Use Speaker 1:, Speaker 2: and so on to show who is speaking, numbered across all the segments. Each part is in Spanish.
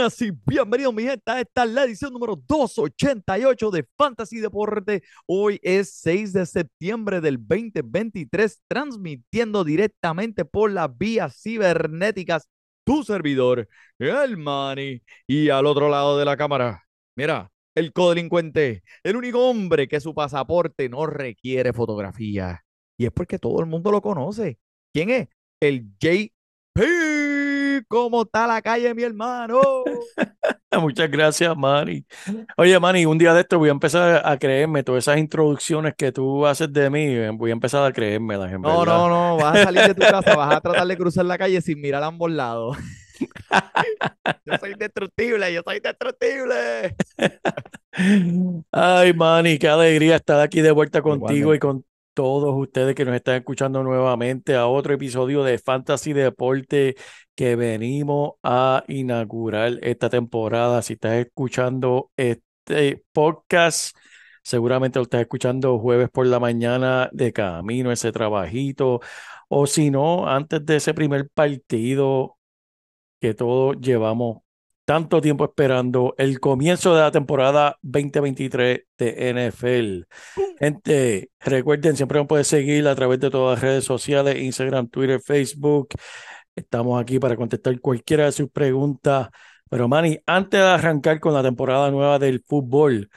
Speaker 1: Y
Speaker 2: bienvenidos, mi gente. Esta es la edición número 288 de Fantasy Deporte. Hoy es 6 de septiembre del 2023, transmitiendo directamente por las vías cibernéticas. Tu servidor, el Manny. Y al otro lado de la cámara, mira, el codelincuente, el único hombre que su pasaporte no requiere fotografía. Y es porque todo el mundo lo conoce. ¿Quién es? El JP. ¿Cómo está la calle, mi hermano?
Speaker 3: Muchas gracias, Manny. Oye, Manny, un día de esto voy a empezar a creerme todas esas introducciones que tú haces de mí. eh, Voy a empezar a creérmelas, en
Speaker 2: No,
Speaker 3: verdad.
Speaker 2: no, no, vas a salir de tu casa, vas a tratar de cruzar la calle sin mirar a ambos lados. Yo soy indestructible, yo soy indestructible.
Speaker 3: Ay, Manny, qué alegría estar aquí de vuelta contigo
Speaker 2: Igualmente.
Speaker 3: y con todos ustedes que nos están escuchando nuevamente a otro episodio de Fantasy Deporte que venimos a inaugurar esta temporada. Si estás escuchando este podcast, seguramente lo estás escuchando jueves por la mañana de camino, ese trabajito, o si no, antes de ese primer partido que todos llevamos tanto tiempo esperando el comienzo de la temporada 2023 de NFL. Gente, recuerden, siempre nos pueden seguir a través de todas las redes sociales, Instagram, Twitter, Facebook. Estamos aquí para contestar cualquiera de sus preguntas. Pero Manny, antes de arrancar con la temporada nueva del fútbol,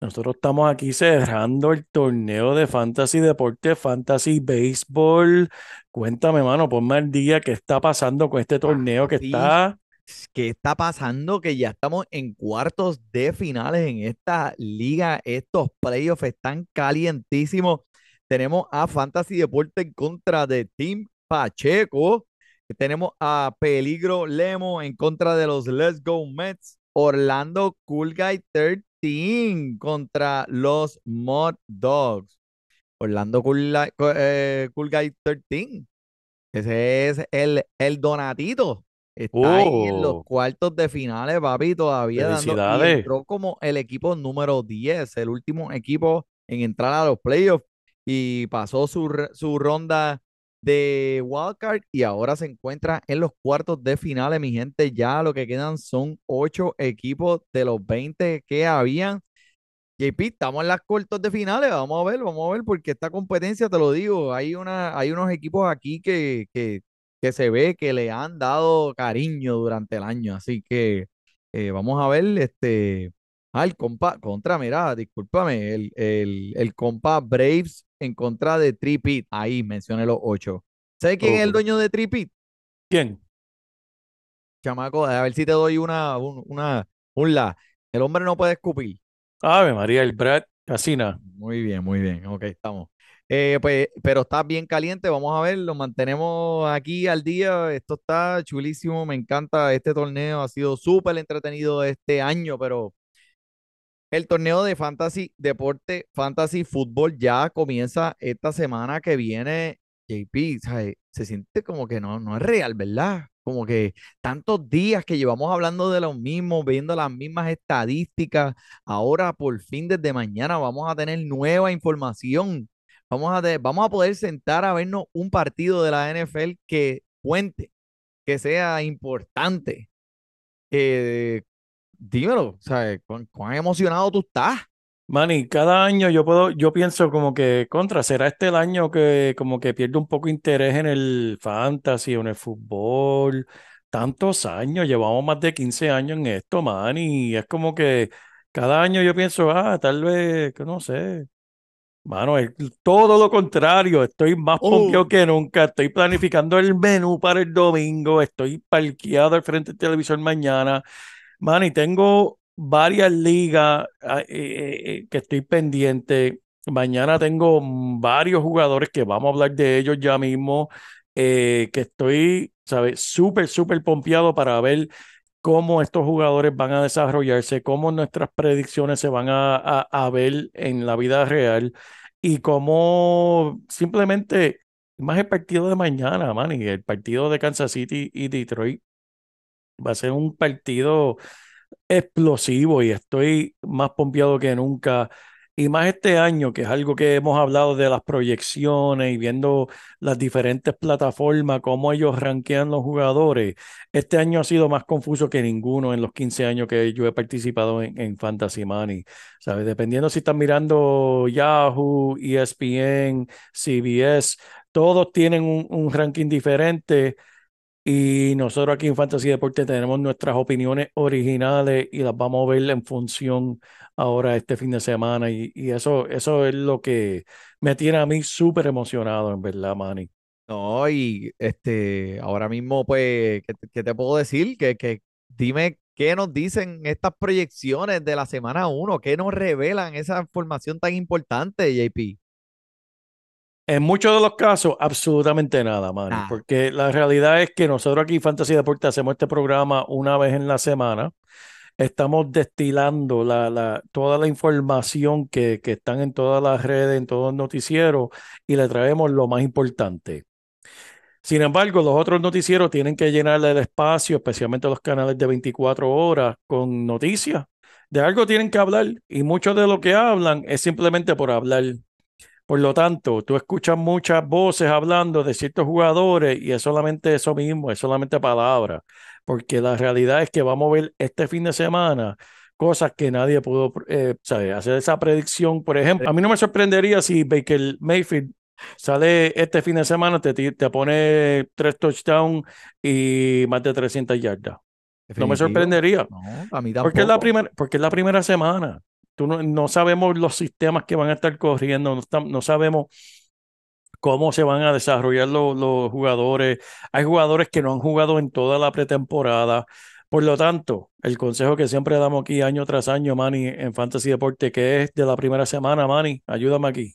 Speaker 3: nosotros estamos aquí cerrando el torneo de Fantasy Deporte, Fantasy Béisbol. Cuéntame, mano, ponme al día qué está pasando con este torneo que está
Speaker 2: ¿Qué está pasando? Que ya estamos en cuartos de finales en esta liga. Estos playoffs están calientísimos. Tenemos a Fantasy Deporte en contra de Team Pacheco. Tenemos a Peligro Lemo en contra de los Let's Go Mets. Orlando Cool Guy 13 contra los Mud Dogs. Orlando Cool, eh, Guy 13. Ese es el, el Donatito. Está ahí en los
Speaker 3: Oh.
Speaker 2: cuartos de finales, papi, todavía dando. Y entró como el equipo número 10, el último equipo en entrar a los playoffs. Y pasó su, su ronda de wildcard y ahora se encuentra en los cuartos de finales, mi gente. Ya lo que quedan son ocho equipos de los 20 que habían. JP, estamos en las cuartos de finales, vamos a ver, vamos a ver, porque esta competencia, te lo digo, hay una, hay unos equipos aquí que, que, que se ve que le han dado cariño durante el año, así que eh, vamos a ver, este, el compa, contra, mira, discúlpame, el, el, el compa Braves en contra de Tripit, ahí mencioné los ocho. ¿Sabes quién es el dueño de Tripit?
Speaker 3: ¿Quién?
Speaker 2: Chamaco, a ver si te doy una, un, una, un la. El hombre no puede escupir.
Speaker 3: Ave María, el Brad Casina.
Speaker 2: Muy bien, muy bien. Ok, estamos. Eh, pues, pero está bien caliente. Vamos a ver, lo mantenemos aquí al día. Esto está chulísimo. Me encanta este torneo. Ha sido súper entretenido este año, pero el torneo de Fantasy Deporte, Fantasy Fútbol ya comienza esta semana que viene. JP, ¿sabes? Se siente como que no, no es real, ¿verdad? Como que tantos días que llevamos hablando de lo mismo, viendo las mismas estadísticas. Ahora, por fin, desde mañana vamos a tener nueva información. Vamos a, poder sentar a vernos un partido de la NFL que cuente, que sea importante. Dímelo, ¿sabes? ¿Cuán, emocionado tú estás?
Speaker 3: Manny, cada año yo puedo, yo pienso como que contra, ¿será este el año que como que pierdo un poco interés en el fantasy o en el fútbol? tantos años, llevamos más de 15 años en esto, man, y es como que cada año yo pienso, ah, tal vez, que no sé. Mano, es todo lo contrario, estoy más pompeado
Speaker 2: Oh.
Speaker 3: que nunca, estoy planificando el menú para el domingo, estoy parqueado al frente del televisor mañana, man, y tengo varias ligas ah, eh, eh, eh, que estoy pendiente. Mañana tengo varios jugadores que vamos a hablar de ellos ya mismo, eh, que estoy, ¿sabes? Súper, súper pompeado para ver cómo estos jugadores van a desarrollarse, cómo nuestras predicciones se van a, ver en la vida real y cómo simplemente, más el partido de mañana, man, y el partido de Kansas City y Detroit va a ser un partido explosivo y estoy más pompeado que nunca. Y más este año, que es algo que hemos hablado de las proyecciones y viendo las diferentes plataformas, cómo ellos rankean los jugadores. Este año ha sido más confuso que ninguno en los 15 años que yo he participado en, en Fantasy Money. ¿Sabes? Dependiendo si están mirando Yahoo, ESPN, CBS, todos tienen un ranking diferente. Y nosotros aquí en Fantasy Deporte tenemos nuestras opiniones originales y las vamos a ver en función ahora este fin de semana. Y, y eso, eso es lo que me tiene a mí súper emocionado, en verdad, Manny.
Speaker 2: No, y este, ahora mismo, pues, ¿qué, qué te puedo decir? Que, que dime qué nos dicen estas proyecciones de la semana 1, qué nos revelan esa información tan importante, JP.
Speaker 3: En muchos de los casos, absolutamente nada, Manny,
Speaker 2: Nada.
Speaker 3: porque la realidad es que nosotros aquí en Fantasy Deporte hacemos este programa una vez en la semana. Estamos destilando la, la, toda la información que, que están en todas las redes, en todos los noticieros, y le traemos lo más importante. Sin embargo, los otros noticieros tienen que llenarle el espacio, especialmente los canales de 24 horas, con noticias. De algo tienen que hablar, y mucho de lo que hablan es simplemente por hablar. Por lo tanto, tú escuchas muchas voces hablando de ciertos jugadores y es solamente eso mismo, es solamente palabras, porque la realidad es que vamos a ver este fin de semana cosas que nadie pudo eh, ¿sabe? hacer esa predicción. Por ejemplo, a mí no me sorprendería si Baker Mayfield sale este fin de semana, te, te pone tres touchdowns y más de 300 yardas. No me sorprendería.
Speaker 2: No, a mí
Speaker 3: Porque es la porque es la primera semana. Tú no, no sabemos los sistemas que van a estar corriendo, no, no sabemos cómo se van a desarrollar lo- los jugadores. Hay jugadores que no han jugado en toda la pretemporada. Por lo tanto, el consejo que siempre damos aquí año tras año, Manny, en Fantasy Deporte, que es de la primera semana, Manny, ayúdame aquí.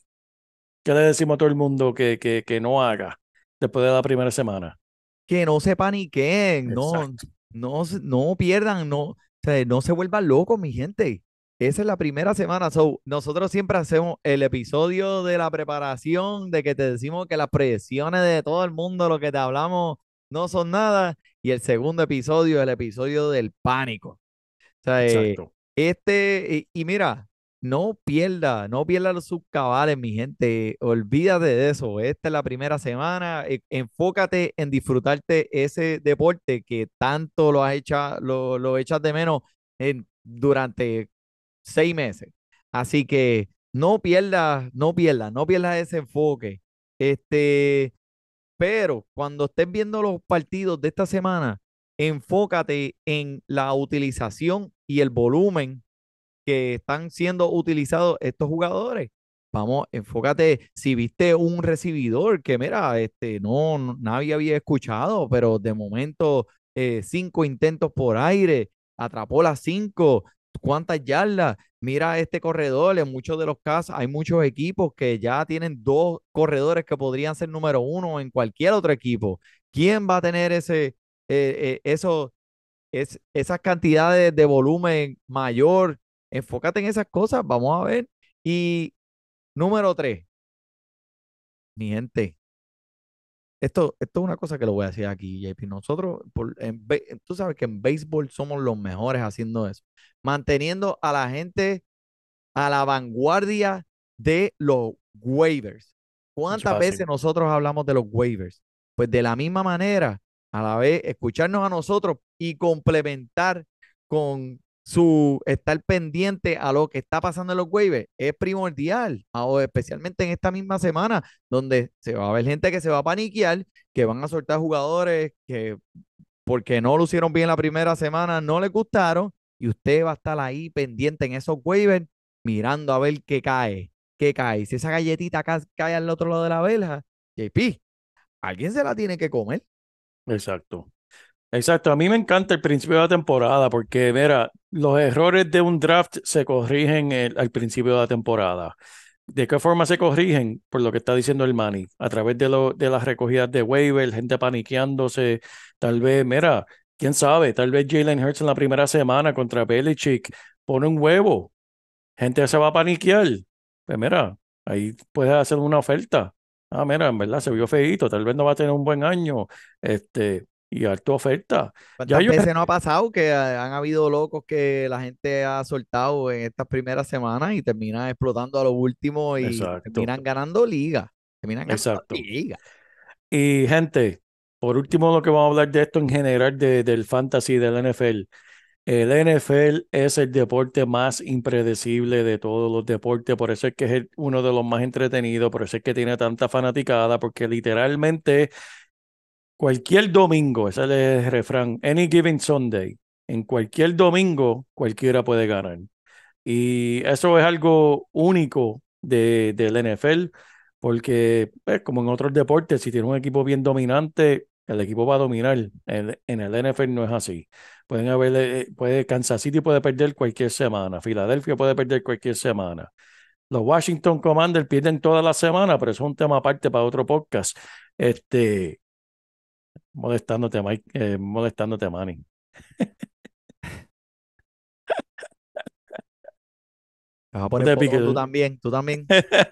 Speaker 3: ¿Qué le decimos a todo el mundo que, que, que no haga después de la primera semana?
Speaker 2: Que no se paniquen, no,
Speaker 3: Exacto.
Speaker 2: no, no pierdan, no, o sea, no se vuelvan locos, mi gente. Esa es la primera semana. So, nosotros siempre hacemos el episodio de la preparación, de que te decimos que las proyecciones de todo el mundo, lo que te hablamos, no son nada. Y el segundo episodio, el episodio del pánico. O sea, eh,
Speaker 3: Exacto.
Speaker 2: este, y, y mira, no pierda, no pierda los subcabales, mi gente. Olvídate de eso. Esta es la primera semana. e- enfócate en disfrutarte ese deporte que tanto lo has hecho, lo, lo echas de menos en, durante seis meses. Así que no pierdas, no pierdas, no pierdas ese enfoque. Este, pero cuando estés viendo los partidos de esta semana, enfócate en la utilización y el volumen que están siendo utilizados estos jugadores. Vamos, enfócate, si viste un recibidor que, mira, este, no, nadie había escuchado, pero de momento eh, cinco intentos por aire, atrapó las cinco, cuántas yardas, mira este corredor, en muchos de los casos hay muchos equipos que ya tienen dos corredores que podrían ser número uno en cualquier otro equipo. ¿Quién va a tener ese, eh, eh, eso, es, esas cantidades de volumen mayor? Enfócate en esas cosas, vamos a ver. Y número tres, mi gente, esto, esto es una cosa que lo voy a decir aquí, JP. Nosotros, por, en, be- tú sabes que en béisbol somos los mejores haciendo eso, manteniendo a la gente a la vanguardia de los waivers. ¿Cuántas veces nosotros hablamos de los waivers? Pues de la misma manera, a la vez, escucharnos a nosotros y complementar con su estar pendiente a lo que está pasando en los waivers es primordial, ahora, especialmente en esta misma semana, donde se va a ver gente que se va a paniquear, que van a soltar jugadores que porque no lucieron bien la primera semana, no les gustaron y usted va a estar ahí pendiente en esos waivers mirando a ver qué cae, qué cae. Si esa galletita ca- cae al otro lado de la verja, JP, alguien se la tiene que comer.
Speaker 3: Exacto. Exacto. A mí me encanta el principio de la temporada porque, mira, los errores de un draft se corrigen al principio de la temporada. ¿De qué forma se corrigen? Por lo que está diciendo el Manny, a través de, las recogidas de waiver, gente paniqueándose, tal vez, mira, quién sabe, tal vez Jalen Hurts en la primera semana contra Belichick pone un huevo, gente se va a paniquear. Pues mira, ahí puedes hacer una oferta. Ah, mira, en verdad se vio feíto, tal vez no va a tener un buen año, este, y harto oferta. Ya
Speaker 2: ¿Cuántas
Speaker 3: yo-
Speaker 2: veces no ha pasado que han habido locos que la gente ha soltado en estas primeras semanas y terminan explotando a lo último y
Speaker 3: Exacto.
Speaker 2: terminan ganando liga? Terminan ganando
Speaker 3: Exacto.
Speaker 2: liga.
Speaker 3: Y gente, por último lo que vamos a hablar de esto en general de- del fantasy del NFL. El NFL es el deporte más impredecible de todos los deportes, por eso es que es uno de los más entretenidos, por eso es que tiene tanta fanaticada, porque literalmente cualquier domingo, ese es el refrán, any given Sunday, en cualquier domingo cualquiera puede ganar. Y eso es algo único de, del NFL, porque pues, como en otros deportes, si tienes un equipo bien dominante, el equipo va a dominar. En, el NFL no es así. Pueden haber, eh, puede, Kansas City puede perder cualquier semana, Filadelfia puede perder cualquier semana. Los Washington Commanders pierden toda la semana, pero eso es un tema aparte para otro podcast. Este, molestándote, Mike, eh, molestándote, Manny.
Speaker 2: Te vas a poner tú también, tú también.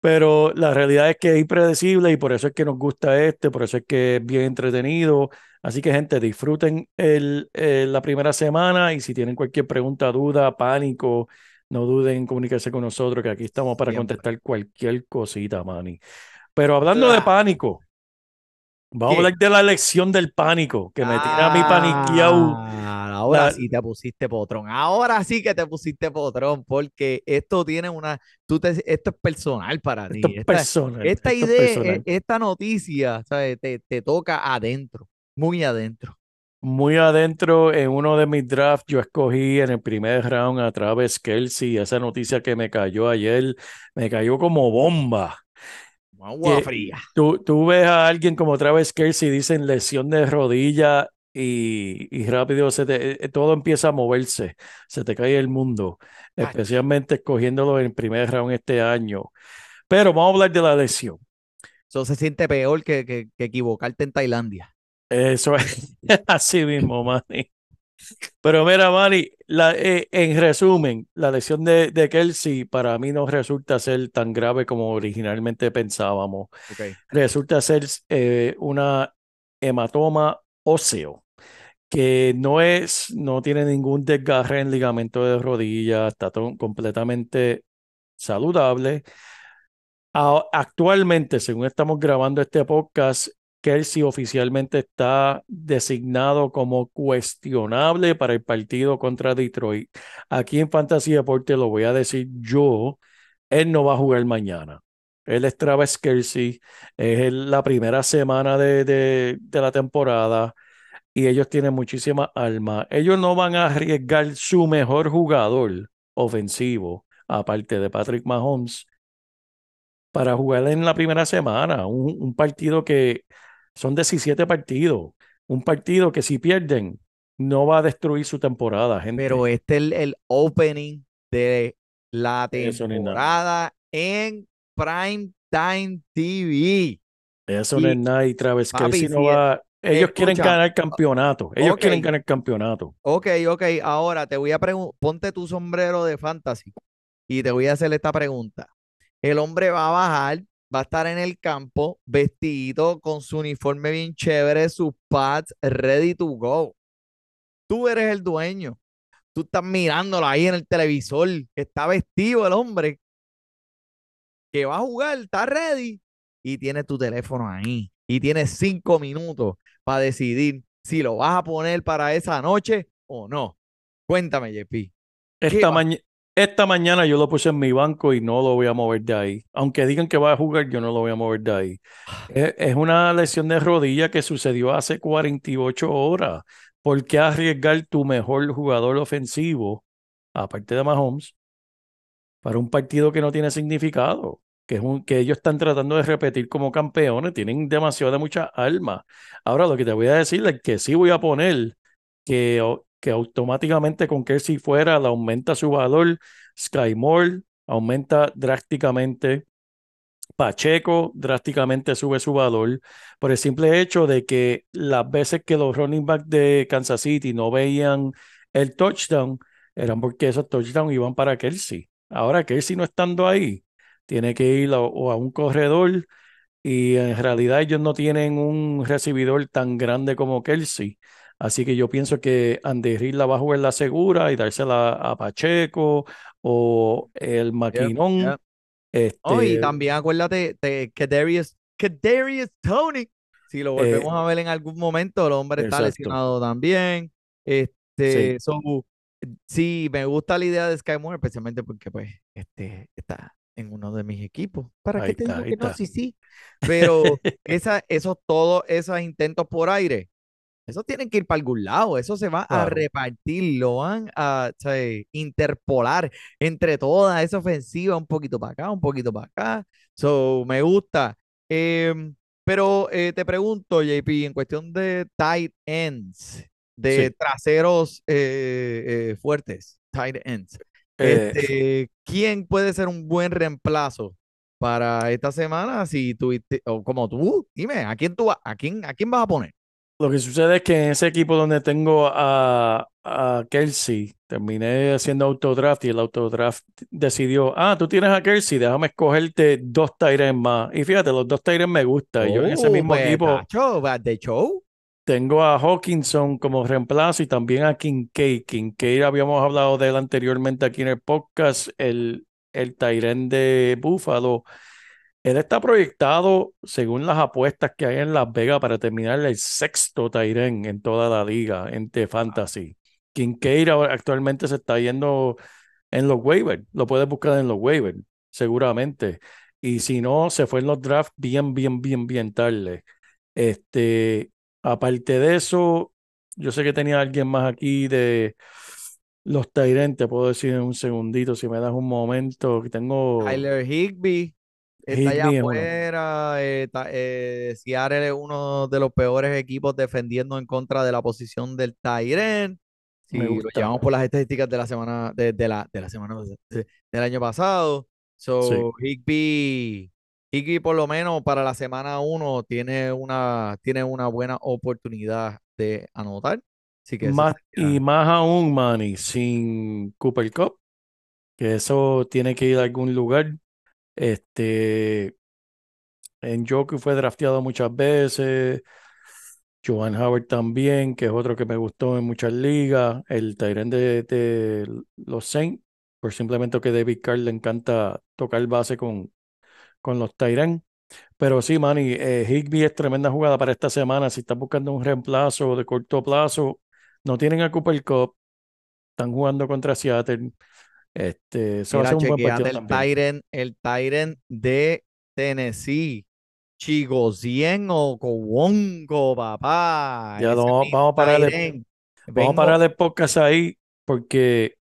Speaker 3: Pero la realidad es que es impredecible y por eso es que nos gusta este, por eso es que es bien entretenido. Así que, gente, disfruten el, eh, la primera semana y si tienen cualquier pregunta, duda, pánico, no duden en comunicarse con nosotros, que aquí estamos para
Speaker 2: Siempre.
Speaker 3: contestar cualquier cosita, Manny. Pero hablando de pánico, vamos a hablar de la lección del pánico, que me tiene a mí paniqueado.
Speaker 2: Ah, ahora
Speaker 3: La-
Speaker 2: sí te pusiste potrón. Ahora sí que te pusiste potrón, porque esto tiene una. Tú te, esto es personal para ti.
Speaker 3: Esto es
Speaker 2: Esta,
Speaker 3: personal.
Speaker 2: esta
Speaker 3: esto es
Speaker 2: idea,
Speaker 3: personal.
Speaker 2: e- esta noticia, ¿sabes? Te, te toca adentro, muy adentro.
Speaker 3: Muy adentro, en uno de mis drafts, yo escogí en el primer round a Travis Kelsey. Esa noticia que me cayó ayer, me cayó como bomba.
Speaker 2: Agua fría.
Speaker 3: Tú, tú ves a alguien como Travis Kelsey, dicen lesión de rodilla y, y rápido se te- eh, todo empieza a moverse, se te cae el mundo,
Speaker 2: Ay.
Speaker 3: especialmente escogiéndolo en primer round este año. Pero vamos a hablar de la lesión.
Speaker 2: Eso se siente peor que, que, que equivocarte en Tailandia.
Speaker 3: Eso es así mismo, Manny. Pero mira, Manny, la, eh, en resumen, la lesión de, de Kelsey para mí no resulta ser tan grave como originalmente pensábamos. Resulta ser eh, una hematoma óseo que no es, no tiene ningún desgarre en ligamento de rodilla, está to- completamente saludable. A- actualmente, según estamos grabando este podcast, Kelsey oficialmente está designado como cuestionable para el partido contra Detroit. Aquí en Fantasy Deporte lo voy a decir yo, él no va a jugar mañana. Él es Travis Kelsey, es la primera semana de, de- la temporada y ellos tienen muchísima alma. Ellos no van a arriesgar su mejor jugador ofensivo, aparte de Patrick Mahomes, para jugar en la primera semana. Un partido que son 17 partidos. Un partido que si pierden, no va a destruir su temporada, gente.
Speaker 2: Pero este es el, el opening de la temporada en Prime Time TV.
Speaker 3: Eso no es nada y Travis Kelsey no
Speaker 2: si
Speaker 3: va. Ellos quieren ganar campeonato. Ellos quieren ganar campeonato.
Speaker 2: Ok, ok, ahora te voy a preguntar, ponte tu sombrero de fantasy y te voy a hacer esta pregunta. El hombre va a bajar, va a estar en el campo vestido con su uniforme bien chévere, sus pads ready to go. Tú eres el dueño. Tú estás mirándolo ahí en el televisor, que está vestido el hombre, que va a jugar, está ready y tienes tu teléfono ahí y tienes cinco minutos para decidir si lo vas a poner para esa noche o no. Cuéntame, JP.
Speaker 3: Esta,
Speaker 2: va?
Speaker 3: Esta mañana yo lo puse en mi banco y no lo voy a mover de ahí. Aunque digan que va a jugar, yo no lo voy a mover de ahí. Es, es una lesión de rodilla que sucedió hace 48 horas. ¿Por qué arriesgar tu mejor jugador ofensivo, aparte de Mahomes, para un partido que no tiene significado? Que, es un, que ellos están tratando de repetir como campeones, tienen demasiado de mucha alma. Ahora lo que te voy a decir es que sí voy a poner que, que automáticamente con Kelsey fuera le aumenta su valor, Sky Moore aumenta drásticamente, Pacheco drásticamente sube su valor por el simple hecho de que las veces que los running backs de Kansas City no veían el touchdown, eran porque esos touchdowns iban para Kelsey. Ahora Kelsey no estando ahí, tiene que ir a, o a un corredor y en realidad ellos no tienen un recibidor tan grande como Kelsey. Así que yo pienso que Andy Reid la va a jugar la segura y dársela a Pacheco o el maquinón.
Speaker 2: yep. Oh, y
Speaker 3: Este,
Speaker 2: también acuérdate de que Darius, que Darius Tony, si lo volvemos
Speaker 3: Eh,
Speaker 2: a ver en algún momento, el hombre está
Speaker 3: exacto.
Speaker 2: lesionado también. Este, so, sí, me gusta la idea de Sky Moore, especialmente porque pues este está en uno de mis equipos. ¿Para
Speaker 3: Ahí
Speaker 2: qué te
Speaker 3: está,
Speaker 2: digo que no?
Speaker 3: está.
Speaker 2: Sí, sí. Pero esa, esos todos esos intentos por aire, esos tienen que ir para algún lado, eso se va a repartir, lo van a o sea, interpolar entre toda esa ofensiva, un poquito para acá, un poquito para acá. So, me gusta. Em, pero eh, te pregunto, JP, en cuestión de tight ends, de
Speaker 3: Sí.
Speaker 2: traseros eh, eh, fuertes, tight ends,
Speaker 3: Eh,
Speaker 2: este, ¿quién puede ser un buen reemplazo para esta semana? Si tuviste, o como tú, dime, ¿a quién tú a quién, a quién vas a poner?
Speaker 3: Lo que sucede es que en ese equipo donde tengo a, a Kelsey, terminé haciendo autodraft y el autodraft decidió, ah, tú tienes a Kelsey, déjame escogerte dos Tyrens más. Y fíjate, los dos Tyrens me gustan. Yo en ese
Speaker 2: Oh,
Speaker 3: mismo
Speaker 2: pues,
Speaker 3: equipo
Speaker 2: de show.
Speaker 3: tengo a Hawkinson como reemplazo y también a Kincaid. Kincaid habíamos hablado de él anteriormente aquí en el podcast, el, el Tyren de Buffalo. Él está proyectado, según las apuestas que hay en Las Vegas, para terminar el sexto Tyren en toda la liga en The Fantasy. Kincaid actualmente se está yendo en los waivers. Lo puedes buscar en los waivers, seguramente. Y si no, se fue en los drafts bien, bien, bien, bien tarde. Este, aparte de eso, yo sé que tenía alguien más aquí de los Tyrants, te puedo decir en un segundito, si me das un momento, que tengo
Speaker 2: Tyler Higby está allá
Speaker 3: uno.
Speaker 2: afuera. eh, ta- eh, Seattle es uno de los peores equipos defendiendo en contra de la posición del Tyren. Si
Speaker 3: Me
Speaker 2: lo llevamos por las estadísticas de la semana, de, de la, de la semana de- del año pasado. So,
Speaker 3: Sí.
Speaker 2: Higby, Higby por lo menos para la semana 1 tiene una, tiene una buena oportunidad de anotar. Así que
Speaker 3: Más, y más aún, Manny, sin Cooper Cup, que eso tiene que ir a algún lugar. Este, en Joku fue drafteado muchas veces. Joan Howard también, que es otro que me gustó en muchas ligas. El Tyrant de, los Saints, por simplemente que David Carr le encanta tocar base con, con los Tyrant. Pero sí, Manny, eh, Higby es tremenda jugada para esta semana. Si estás buscando un reemplazo de corto plazo, no tienen a Cooper Cup, están jugando contra Seattle. Este, eso va a
Speaker 2: Mira,
Speaker 3: ser un buen
Speaker 2: chequeate
Speaker 3: partido
Speaker 2: el. Tyrant, el Tyrant de Tennessee. Chigosien o Cowongo, papá.
Speaker 3: Ya no, vamos a parar el-. Vamos a parar el podcast ahí porque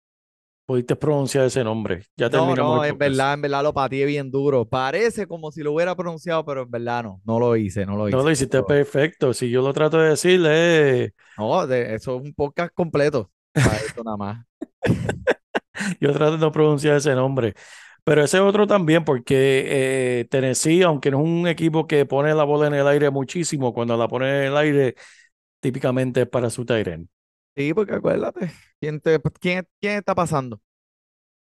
Speaker 3: pudiste pronunciar ese nombre. Ya
Speaker 2: No,
Speaker 3: terminamos
Speaker 2: no,
Speaker 3: el
Speaker 2: en verdad, en verdad lo pateé bien duro. Parece como si lo hubiera pronunciado, pero en verdad no, no lo hice, no lo hice.
Speaker 3: No lo hiciste
Speaker 2: Pero-
Speaker 3: perfecto. Si yo lo trato de decir, eh,
Speaker 2: No, de- eso es un podcast completo. Para eso nada más.
Speaker 3: yo trato de no pronunciar ese nombre. Pero ese otro también, porque eh, Tennessee, aunque no es un equipo que pone la bola en el aire muchísimo, cuando la pone en el aire, típicamente es para su Tyrant.
Speaker 2: Sí, porque acuérdate, ¿quién, te- quién, quién está pasando?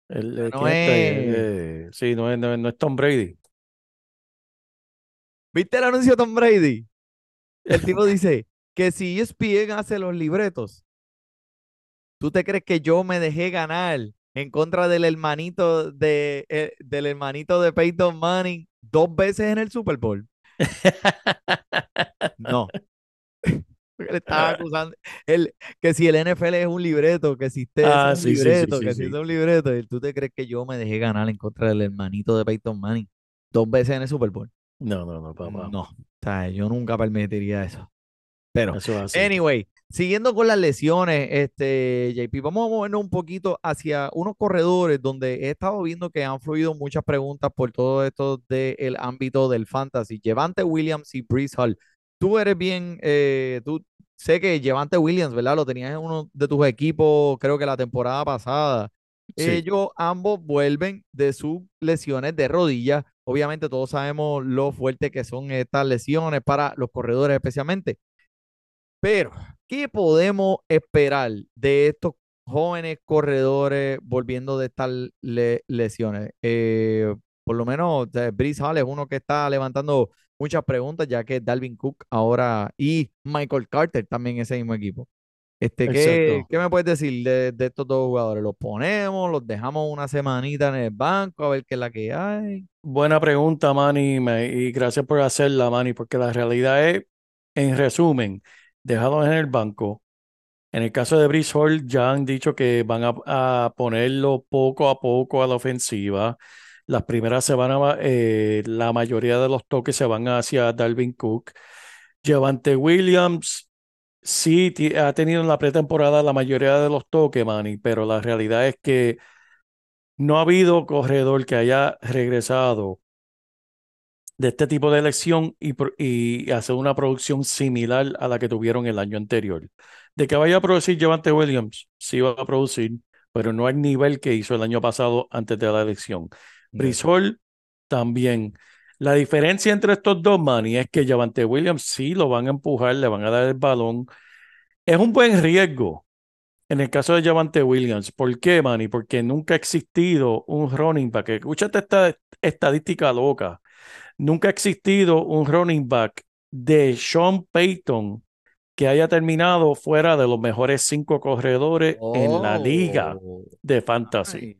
Speaker 3: El, eh,
Speaker 2: No es-
Speaker 3: Eh, sí, no es, no no es Tom Brady.
Speaker 2: ¿Viste el anuncio de Tom Brady? El tipo dice que si ESPN hace los libretos, ¿tú te crees que yo me dejé ganar en contra del hermanito de, eh, del hermanito de Peyton Manning dos veces en el Super Bowl? No. Le estaba acusando el, que si el NFL es un libreto, que si usted
Speaker 3: Ah,
Speaker 2: es un
Speaker 3: sí, sí, sí,
Speaker 2: libreto,
Speaker 3: sí,
Speaker 2: que si es un libreto, y tú te crees que yo me dejé ganar en contra del hermanito de Peyton Manning dos veces en el Super Bowl.
Speaker 3: No, no, no, papá.
Speaker 2: No, o sea, yo nunca permitiría eso. Pero. Anyway, siguiendo con las lesiones, este, JP, vamos a movernos un poquito hacia unos corredores donde he estado viendo que han fluido muchas preguntas por todo esto del ámbito del fantasy. Llevante Williams y Brees Hall. Tú eres bien, eh, tú sé que Llevante Williams, ¿verdad? Lo tenías en uno de tus equipos, creo que la temporada pasada.
Speaker 3: Sí.
Speaker 2: Ellos ambos vuelven de sus lesiones de rodilla. Obviamente todos sabemos lo fuerte que son estas lesiones para los corredores especialmente. Pero, ¿qué podemos esperar de estos jóvenes corredores volviendo de estas le- lesiones? Eh, por lo menos, eh, Brees Hall es uno que está levantando muchas preguntas, ya que Dalvin Cook ahora y Michael Carter también ese mismo equipo. Este, ¿qué, me puedes decir de, de estos dos jugadores? ¿Los ponemos? ¿Los dejamos una semanita en el banco a ver qué es la que hay?
Speaker 3: Buena pregunta, Manny, y gracias por hacerla, Manny, porque la realidad es, en resumen, dejarlos en el banco. En el caso de Brees Hall, ya han dicho que van a, a ponerlo poco a poco a la ofensiva. Las primeras semanas, eh, la mayoría de los toques se van hacia Dalvin Cook. Javante Williams sí ha tenido en la pretemporada la mayoría de los toques, Manny, pero la realidad es que no ha habido corredor que haya regresado de este tipo de elección y, hacer una producción similar a la que tuvieron el año anterior. De que vaya a producir Javante Williams, sí va a producir, pero no al nivel que hizo el año pasado antes de la elección. Hall también. La diferencia entre estos dos, Manny, es que Javante Williams sí lo van a empujar, le van a dar el balón. Es un buen riesgo en el caso de Javante Williams. ¿Por qué, Manny? Porque nunca ha existido un running back. Escúchate esta estadística loca. Nunca ha existido un running back de Sean Payton que haya terminado fuera de los mejores cinco corredores en la liga
Speaker 2: Oh,
Speaker 3: de fantasy.
Speaker 2: ay,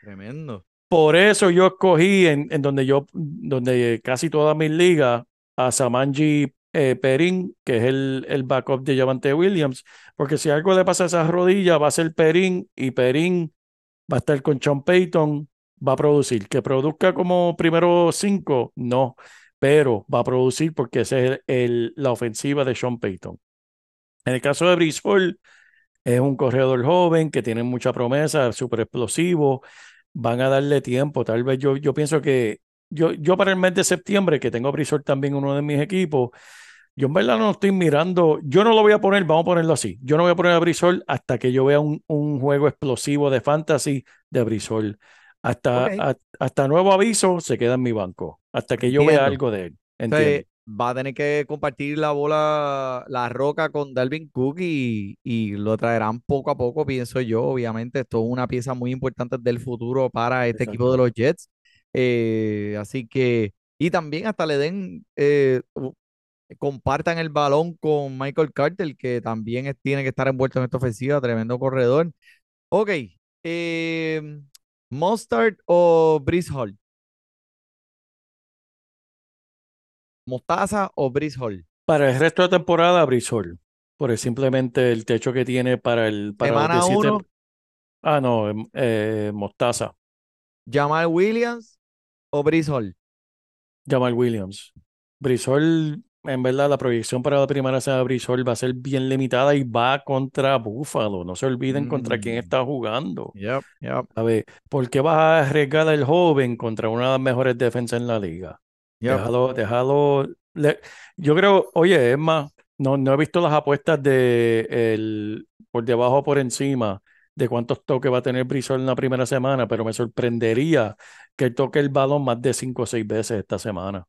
Speaker 2: tremendo.
Speaker 3: Por eso yo escogí en, en donde yo, donde casi todas mis ligas, a Samanji eh, Perín, que es el, el backup de Javante Williams, porque si algo le pasa a esas rodillas, va a ser Perín y Perín va a estar con Sean Payton, va a producir. Que produzca como primero cinco, no, pero va a producir porque esa es la ofensiva de Sean Payton. En el caso de Hall, es un corredor joven que tiene mucha promesa, súper explosivo. Van a darle tiempo. Tal vez yo, yo pienso que yo, yo para el mes de septiembre, que tengo a Hall también uno de mis equipos, yo en verdad no estoy mirando. Yo no lo voy a poner, vamos a ponerlo así. Yo no voy a poner a Hall hasta que yo vea un, un juego explosivo de fantasy de Hall. Hasta, a- hasta nuevo aviso se queda en mi banco. Hasta que yo vea algo de él.
Speaker 2: Entonces, va a tener que compartir la bola, la roca con Dalvin Cook y, y lo traerán poco a poco, pienso yo. Obviamente, esto es una pieza muy importante del futuro para este equipo de los Jets. Eh, así que, y también hasta le den, eh, compartan el balón con Michael Carter, que también es- tiene que estar envuelto en esta ofensiva, tremendo corredor. Ok, eh, Mustard o Brees Hall. Mostaza o Brees Hall.
Speaker 3: Para el resto de la temporada, Brees Hall. Por el- simplemente el techo que tiene para el para los
Speaker 2: Semana
Speaker 3: 17
Speaker 2: uno,
Speaker 3: Ah, no, em- eh, Mostaza,
Speaker 2: Jamal Williams o Brees Hall.
Speaker 3: Jamal Williams. Hall, en verdad, la proyección para la primera semana de Brees Hall va a ser bien limitada y va contra Buffalo. No se olviden contra quién
Speaker 2: Mm.
Speaker 3: está jugando.
Speaker 2: Yep, yep,
Speaker 3: A ver, ¿por qué vas a arriesgar al joven contra una de las mejores defensas en la liga?
Speaker 2: yep.
Speaker 3: Déjalo, déjalo. le- yo creo, oye, es más, no, no he visto las apuestas de el, por debajo o por encima de cuántos toques va a tener Brisol en la primera semana, pero me sorprendería que toque el balón más de cinco o seis veces esta semana.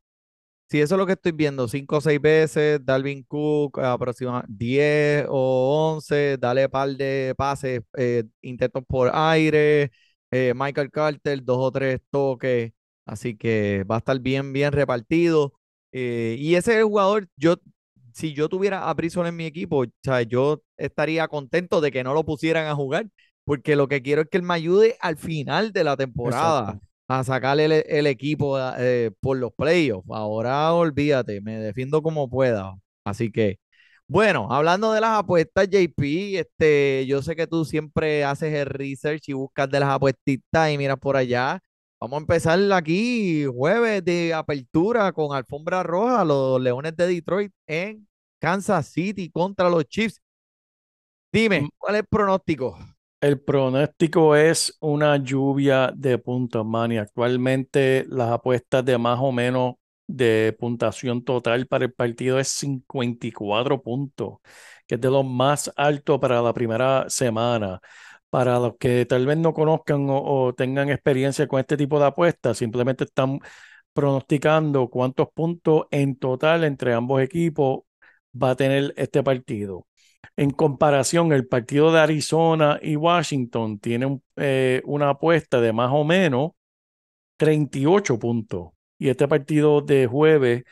Speaker 2: Sí, eso es lo que estoy viendo. Cinco o seis veces, Dalvin Cook, aproximadamente 10 o 11, dale par de pases, eh, intentos por aire, eh, Michael Carter, dos o tres toques. Así que va a estar bien, bien repartido. Eh, y ese jugador, yo, si yo tuviera a Brisson en mi equipo, o sea, yo estaría contento de que no lo pusieran a jugar, porque lo que quiero es que él me ayude al final de la temporada
Speaker 3: Exacto.
Speaker 2: A sacarle el, el equipo eh, por los playoffs. Ahora olvídate, me defiendo como pueda. Así que, Bueno, hablando de las apuestas, JP, este, yo sé que tú siempre haces el research y buscas de las apuestitas y miras por allá. Vamos a empezar aquí, jueves de apertura con alfombra roja, los Leones de Detroit en Kansas City contra los Chiefs. Dime,
Speaker 3: Mm.
Speaker 2: ¿cuál es el pronóstico?
Speaker 3: El pronóstico es una lluvia de puntos, Manny. Actualmente las apuestas de más o menos de puntuación total para el partido es 54 puntos, que es de los más altos para la primera semana. Para los que tal vez no conozcan o, o tengan experiencia con este tipo de apuestas, simplemente están pronosticando cuántos puntos en total entre ambos equipos va a tener este partido. En comparación, el partido de Arizona y Washington tiene eh, una apuesta de más o menos 38 puntos. Y este partido de jueves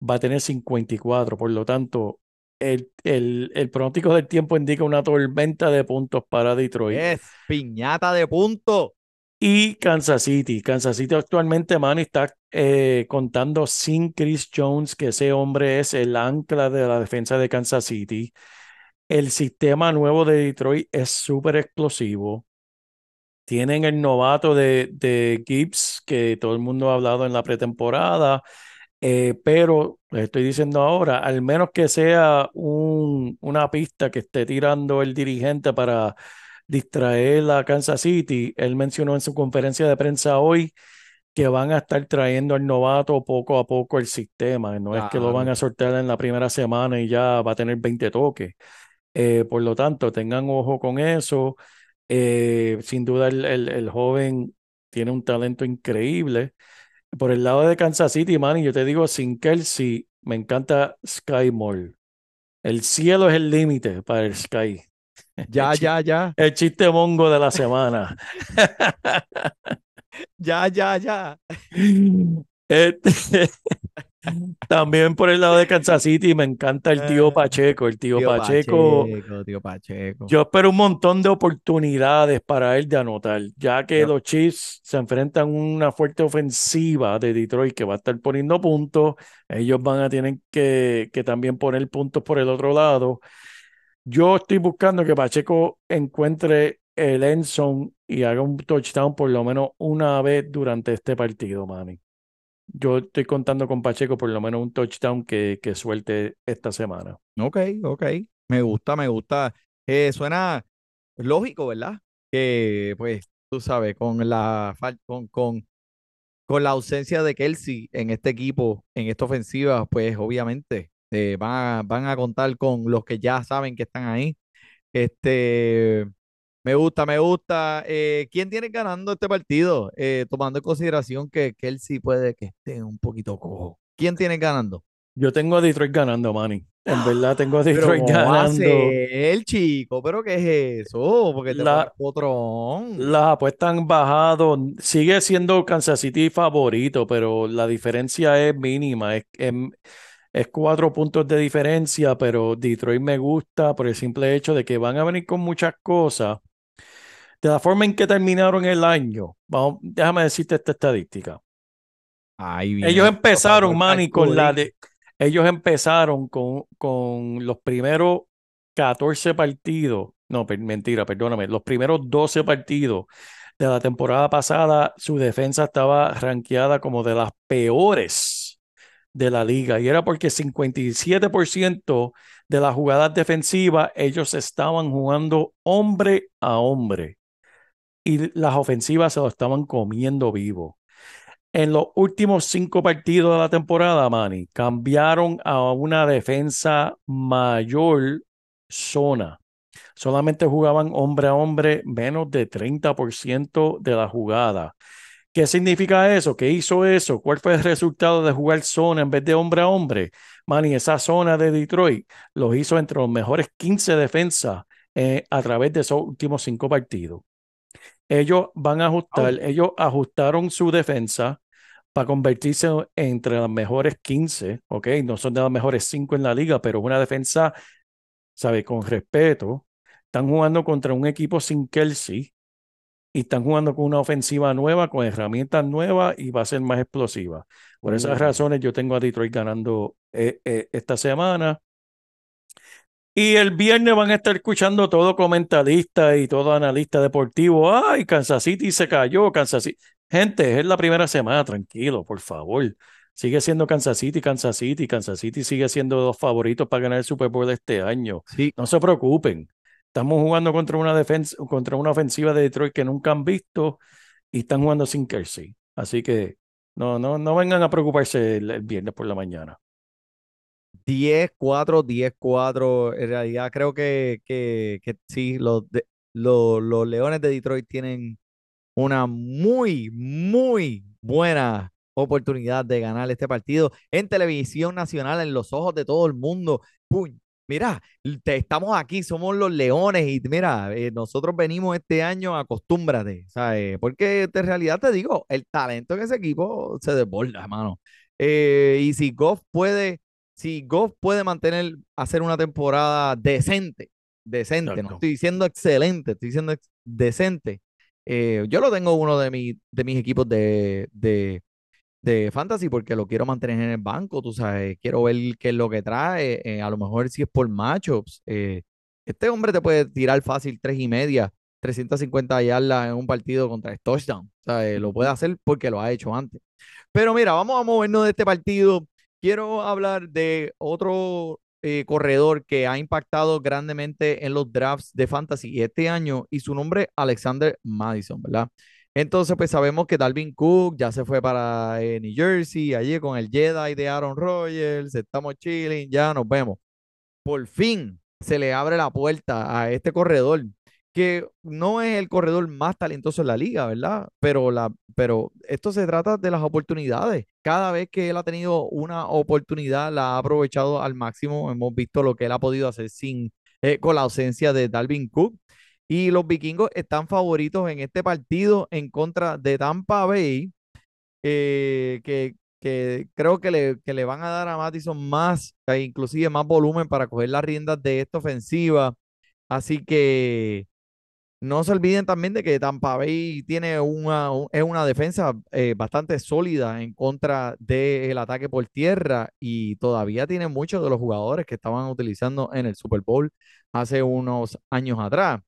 Speaker 3: va a tener 54. Por lo tanto, el, el, el pronóstico del tiempo indica una tormenta de puntos para Detroit.
Speaker 2: Es piñata de puntos.
Speaker 3: Y Kansas City. Kansas City actualmente, Manny, está eh, contando sin Chris Jones, que ese hombre es el ancla de la defensa de Kansas City. El sistema nuevo de Detroit es súper explosivo. Tienen el novato de, de Gibbs, que todo el mundo ha hablado en la pretemporada, eh, pero les estoy diciendo ahora, al menos que sea un, una pista que esté tirando el dirigente para distraer a Kansas City, él mencionó en su conferencia de prensa hoy que van a estar trayendo al novato poco a poco el sistema. No es que lo van a soltar en la primera semana y ya va a tener 20 toques. Eh, por lo tanto, tengan ojo con eso. Eh, sin duda, el, el- el joven tiene un talento increíble. Por el lado de Kansas City, man, y yo te digo, sin Kelsey, me encanta Sky Moore. El cielo es el límite para el Sky.
Speaker 2: Ya,
Speaker 3: El
Speaker 2: ya, ya,
Speaker 3: El chiste mongo de la semana.
Speaker 2: ya, ya, ya.
Speaker 3: Este, también por el lado de Kansas City me encanta el tío
Speaker 2: Eh,
Speaker 3: Pacheco. El tío
Speaker 2: Tío
Speaker 3: Pacheco,
Speaker 2: Pacheco, tío Pacheco.
Speaker 3: yo espero un montón de oportunidades para él de anotar, ya que los Chiefs se enfrentan a una fuerte ofensiva de Detroit que va a estar poniendo puntos. Ellos van a tener que, que también poner puntos por el otro lado. Yo estoy buscando que Pacheco encuentre el end zone y haga un touchdown por lo menos una vez durante este partido, mami. Yo estoy contando con Pacheco por lo menos un touchdown que, que suelte esta semana.
Speaker 2: Ok, ok. Me gusta, me gusta. Eh, suena lógico, ¿verdad? Que, pues, tú sabes, con la, con, con, con la ausencia de Kelsey en este equipo, en esta ofensiva, pues, obviamente, eh, van a, van a contar con los que ya saben que están ahí. Este, me gusta, me gusta. Eh, ¿quién tiene ganando este partido? Eh, tomando en consideración que Kelsey puede que esté un poquito cojo. ¿Quién tiene ganando?
Speaker 3: Yo tengo a Detroit ganando, Manny. En verdad tengo a Detroit
Speaker 2: ¿cómo va a
Speaker 3: ganando.
Speaker 2: ser, chico? ¿Pero qué es eso? Porque te
Speaker 3: La-. Las apuestas han bajado. Sigue siendo Kansas City favorito, pero la diferencia es mínima. Es, es, es cuatro puntos de diferencia, pero Detroit me gusta por el simple hecho de que van a venir con muchas cosas. De la forma en que terminaron el año, vamos, déjame decirte esta estadística.
Speaker 2: Viene
Speaker 3: Ellos
Speaker 2: el
Speaker 3: empezaron, Manny, con la de. Ellos empezaron con, con los primeros 14 partidos. No, per- mentira, perdóname. Los primeros 12 partidos de la temporada pasada, su defensa estaba rankeada como de las peores de la liga. Y era porque 57% de las jugadas defensivas, ellos estaban jugando hombre a hombre. Y las ofensivas se lo estaban comiendo vivo. En los últimos cinco partidos de la temporada, Manny, cambiaron a una defensa mayor zona. Solamente jugaban hombre a hombre menos de 30% de la jugada. ¿Qué significa eso? ¿Qué hizo eso? ¿Cuál fue el resultado de jugar zona en vez de hombre a hombre? Manny, esa zona de Detroit los hizo entre los mejores 15 defensas eh, a través de esos últimos cinco partidos. Ellos van a ajustar, ellos ajustaron su defensa para convertirse entre las mejores 15, ¿ok? No son de las mejores 5 en la liga, pero es una defensa, ¿sabe? Con respeto. Están jugando contra un equipo sin Kelsey y están jugando con una ofensiva nueva, con herramientas nuevas y va a ser más explosiva. Por esas razones yo tengo a Detroit ganando eh, eh, esta semana. Y el viernes van a estar escuchando todo comentarista y todo analista deportivo. Ay, Kansas City se cayó, Kansas City. Gente, es la primera semana, tranquilo, por favor. Sigue siendo Kansas City, Kansas City, Kansas City sigue siendo los favoritos para ganar el Super Bowl este año.
Speaker 2: Sí,
Speaker 3: No se preocupen. Estamos jugando contra una defensa, contra una ofensiva de Detroit que nunca han visto y están jugando sin Kelsey. Así que no, no, no vengan a preocuparse el, el viernes por la mañana.
Speaker 2: 10-4, 10-4. En realidad creo que, que, que sí, los, de- los, los Leones de Detroit tienen una muy, muy buena oportunidad de ganar este partido en televisión nacional, en los ojos de todo el mundo. Puñ, mira, te, estamos aquí, somos los Leones y mira, eh, nosotros venimos este año, acostúmbrate, ¿sabes? Porque en realidad te digo, el talento en ese equipo se desborda, hermano. Eh, y si Goff puede, si Goff puede mantener, hacer una temporada decente, decente, no
Speaker 3: Exacto.
Speaker 2: estoy diciendo excelente, estoy diciendo ex- decente. Eh, yo lo tengo uno de, mi- de mis equipos de, de, de fantasy porque lo quiero mantener en el banco, tú sabes, quiero ver qué es lo que trae, eh, a lo mejor si es por matchups. eh, este hombre te puede tirar fácil tres y media, 350 yardas en un partido contra el touchdown, o sea, lo puede hacer porque lo ha hecho antes. Pero mira, vamos a movernos de este partido. Quiero hablar de otro eh, corredor que ha impactado grandemente en los drafts de fantasy este año y su nombre es Alexander Madison, ¿verdad? Entonces, pues sabemos que Dalvin Cook ya se fue para eh, New Jersey, allí con el Jedi de Aaron Rodgers, estamos chilling, ya nos vemos. Por fin se le abre la puerta a este corredor, que no es el corredor más talentoso en la liga, ¿verdad? Pero, la, pero esto se trata de las oportunidades. Cada vez que él ha tenido una oportunidad, la ha aprovechado al máximo. Hemos visto lo que él ha podido hacer sin, eh, con la ausencia de Dalvin Cook. Y los vikingos están favoritos en este partido en contra de Tampa Bay, eh, que, que creo que le, que le van a dar a Mattison más, e inclusive más volumen para coger las riendas de esta ofensiva. Así que no se olviden también de que Tampa Bay tiene una, un- es una defensa eh, bastante sólida en contra del ataque por tierra y todavía tiene muchos de los jugadores que estaban utilizando en el Super Bowl hace unos años atrás.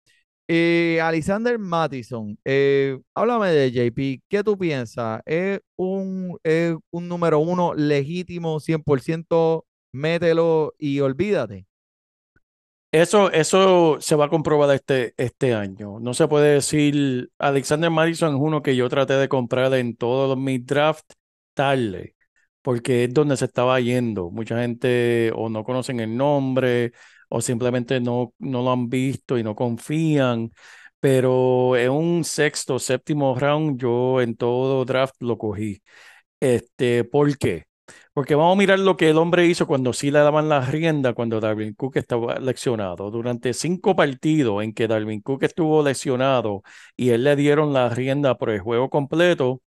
Speaker 2: Eh, Alexander Mattison, eh, háblame de JP, ¿qué tú piensas? ¿Es un, es un número uno legítimo 100%? Mételo y olvídate.
Speaker 3: Eso, eso se va a comprobar este, este año. No se puede decir, Alexander Madison es uno que yo traté de comprar en todos mis drafts tarde, porque es donde se estaba yendo. Mucha gente o no conocen el nombre o simplemente no, no lo han visto y no confían. Pero en un sexto, séptimo round, yo en todo draft lo cogí. Este, ¿por qué? Porque vamos a mirar lo que el hombre hizo cuando sí le daban la rienda cuando Darwin Cook estaba lesionado. Durante cinco partidos en que Darwin Cook estuvo lesionado y él le dieron la rienda por el juego completo,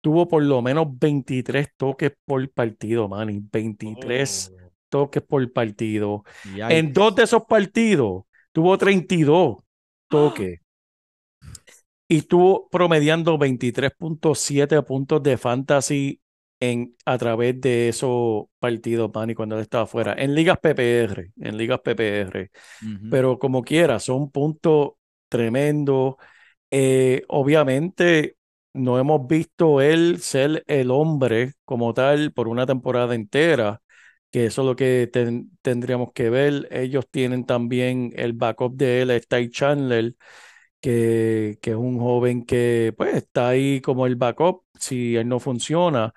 Speaker 3: tuvo por lo menos 23 toques por partido, Manny. 23 toques por partido. En dos de esos partidos tuvo 32 toques. Y estuvo promediando 23.7 puntos de fantasy en, a través de esos partidos, Manny, cuando él estaba fuera. En ligas PPR, en ligas PPR. Pero como quiera, son puntos tremendos. Eh, obviamente, no hemos visto él ser el hombre como tal por una temporada entera, que eso es lo que ten- tendríamos que ver. Ellos tienen también el backup de él, está Ty Chandler, que, que es un joven que pues está ahí como el backup si él no funciona.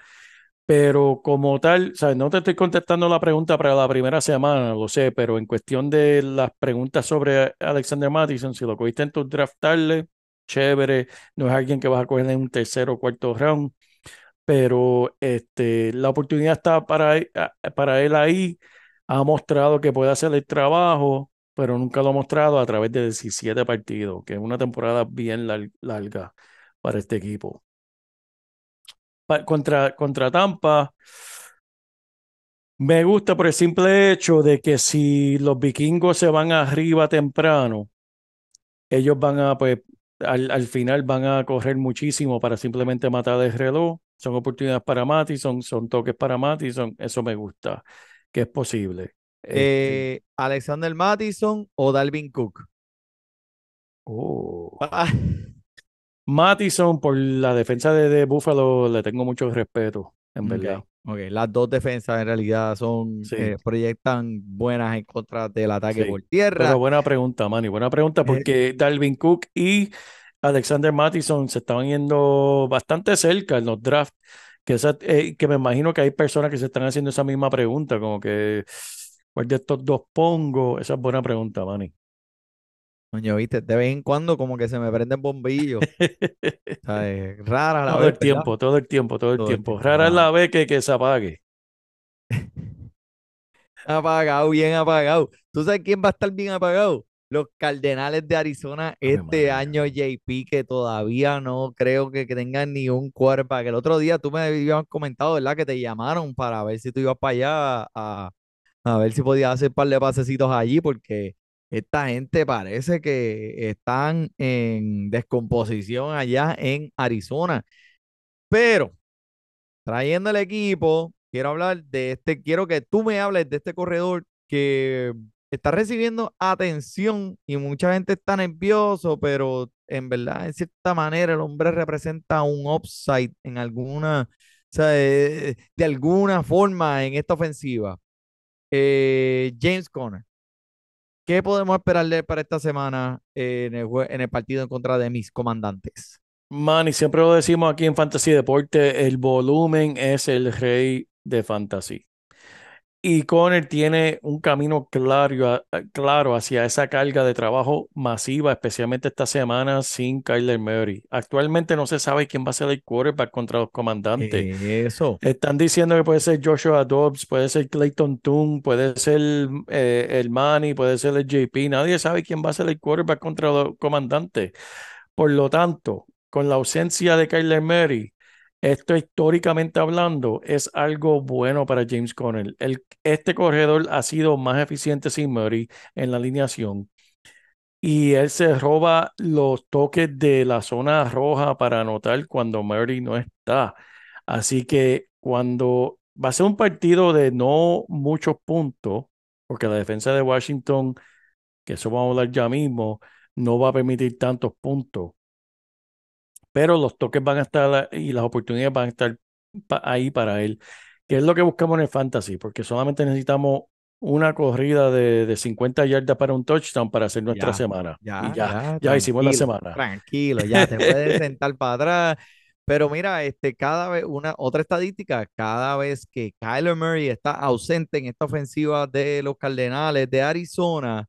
Speaker 3: Pero como tal, sea, no te estoy contestando la pregunta para la primera semana, lo sé, pero en cuestión de las preguntas sobre Alexander Mattison, si lo cogiste en tu draft tarde, chévere, no es alguien que vas a coger en un tercero o cuarto round, pero este, la oportunidad está para, a- para él ahí, ha mostrado que puede hacer el trabajo, pero nunca lo ha mostrado a través de 17 partidos, que es una temporada bien lar- larga para este equipo contra, contra Tampa. Me gusta por el simple hecho de que si los vikingos se van arriba temprano, ellos van a, pues, al, al final van a correr muchísimo para simplemente matar el reloj. Son oportunidades para Mattison, son toques para Mattison. Eso me gusta, que es posible. Este,
Speaker 2: Eh, Alexander Mattison o Dalvin Cook.
Speaker 3: oh. Mattison, por la defensa de, de Buffalo, le tengo mucho respeto, en verdad.
Speaker 2: ok. Las dos defensas en realidad son
Speaker 3: Sí.
Speaker 2: eh, proyectan buenas en contra del ataque
Speaker 3: Sí,
Speaker 2: por tierra.
Speaker 3: Pero buena pregunta, Manny, buena pregunta,
Speaker 2: Eh,
Speaker 3: porque Dalvin Cook y Alexander Mattison se estaban yendo bastante cerca en los drafts, que, esa- eh, que me imagino que hay personas que se están haciendo esa misma pregunta, como que, ¿cuál de estos dos pongo? Esa es buena pregunta, Manny.
Speaker 2: Coño, viste, de vez en cuando como que se me prenden bombillos. ¿sabes? Rara la
Speaker 3: Todo
Speaker 2: vez,
Speaker 3: el
Speaker 2: ¿verdad?
Speaker 3: tiempo, todo el tiempo, todo el
Speaker 2: Todo el
Speaker 3: tiempo.
Speaker 2: tiempo,
Speaker 3: Rara es la vez que, que se apague.
Speaker 2: Apagado, bien apagado. ¿Tú sabes quién va a estar bien apagado? Los Cardenales de Arizona este año, JP, que todavía no creo que, que tengan ni un quarterback. El otro día tú me habías comentado, ¿verdad? Que te llamaron para ver si tú ibas para allá a, a ver si podías hacer un par de pasecitos allí, porque esta gente parece que están en descomposición allá en Arizona. Pero trayendo el equipo, quiero hablar de este, quiero que tú me hables de este corredor que está recibiendo atención y mucha gente está nervioso, pero en verdad, en cierta manera, el hombre representa un upside en alguna, o sea, de, de alguna forma en esta ofensiva. Eh, James Conner. ¿Qué podemos esperarle para esta semana eh, en el, en el partido en contra de mis comandantes?
Speaker 3: Manny, siempre lo decimos aquí en Fantasy Deporte, el volumen es el rey de fantasy. Y Conner tiene un camino claro, claro hacia esa carga de trabajo masiva, especialmente esta semana sin Kyler Murray. Actualmente no se sabe quién va a ser el quarterback contra los comandantes.
Speaker 2: Eso.
Speaker 3: Están diciendo que puede ser Joshua Dobbs, puede ser Clayton Tune, puede ser eh, el Manny, puede ser el JP. Nadie sabe quién va a ser el quarterback contra los comandantes. Por lo tanto, con la ausencia de Kyler Murray, esto históricamente hablando es algo bueno para James Conner. Este corredor ha sido más eficiente sin Murray en la alineación y él se roba los toques de la zona roja para anotar cuando Murray no está. Así que cuando va a ser un partido de no muchos puntos, porque la defensa de Washington, que eso vamos a hablar ya mismo, no va a permitir tantos puntos pero los toques van a estar y las oportunidades van a estar ahí para él. ¿Qué es lo que buscamos en el fantasy? Porque solamente necesitamos una corrida de, de 50 yardas para un touchdown para hacer nuestra
Speaker 2: Ya,
Speaker 3: semana.
Speaker 2: Ya,
Speaker 3: y ya, ya,
Speaker 2: ya,
Speaker 3: hicimos la semana.
Speaker 2: Tranquilo, ya te puedes sentar para atrás. Pero mira, este, cada vez, una otra estadística, cada vez que Kyler Murray está ausente en esta ofensiva de los Cardenales de Arizona,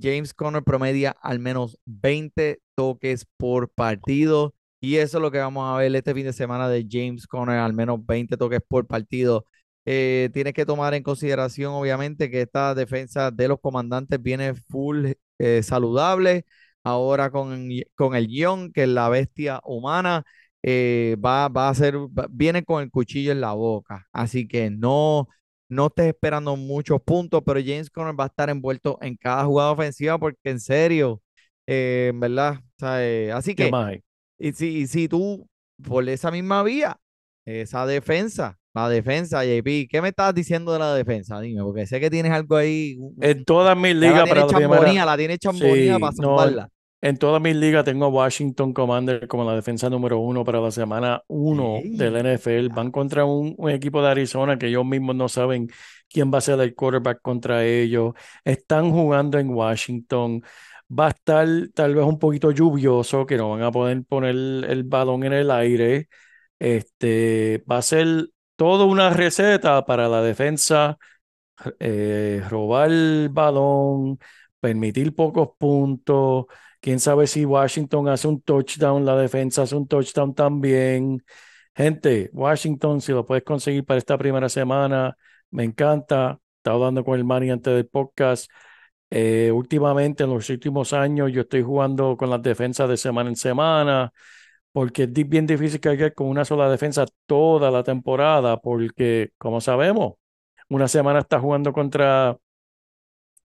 Speaker 2: James Conner promedia al menos 20 toques por partido. Y eso es lo que vamos a ver este fin de semana de James Conner, al menos 20 toques por partido. Eh, tienes que tomar en consideración, obviamente, que esta defensa de los comandantes viene full eh, saludable. Ahora con, con el Young, que es la bestia humana, eh, va, va a ser, viene con el cuchillo en la boca. Así que no, no estés esperando muchos puntos, pero James Conner va a estar envuelto en cada jugada ofensiva porque en serio, eh, en verdad, o sea, eh, así
Speaker 3: ¿Qué
Speaker 2: que, y si, y si tú, por esa misma vía, esa defensa, la defensa, JP, ¿qué me estás diciendo de la defensa? Dime, porque sé que tienes algo ahí,
Speaker 3: En todas mis
Speaker 2: ya la
Speaker 3: ligas
Speaker 2: tienes
Speaker 3: para la
Speaker 2: chambonía,
Speaker 3: primera.
Speaker 2: la tienes chambonía
Speaker 3: Sí,
Speaker 2: para
Speaker 3: no, en, todas mis ligas tengo a Washington Commander como la defensa número uno para la semana uno del
Speaker 2: Ey,
Speaker 3: NFL. Van contra un, un equipo de Arizona que ellos mismos no saben quién va a ser el quarterback contra ellos. Están jugando en Washington. Va a estar tal vez un poquito lluvioso, que no van a poder poner el balón en el aire. Este, va a ser toda una receta para la defensa eh, robar el balón, permitir pocos puntos. Quién sabe si Washington hace un touchdown, la defensa hace un touchdown también. Gente, Washington, si lo puedes conseguir para esta primera semana, me encanta. Estaba hablando con el Manny antes del podcast. Eh, últimamente, en los últimos años, yo estoy jugando con las defensas de semana en semana, porque es bien difícil cargar con una sola defensa toda la temporada, porque, como sabemos, una semana está jugando contra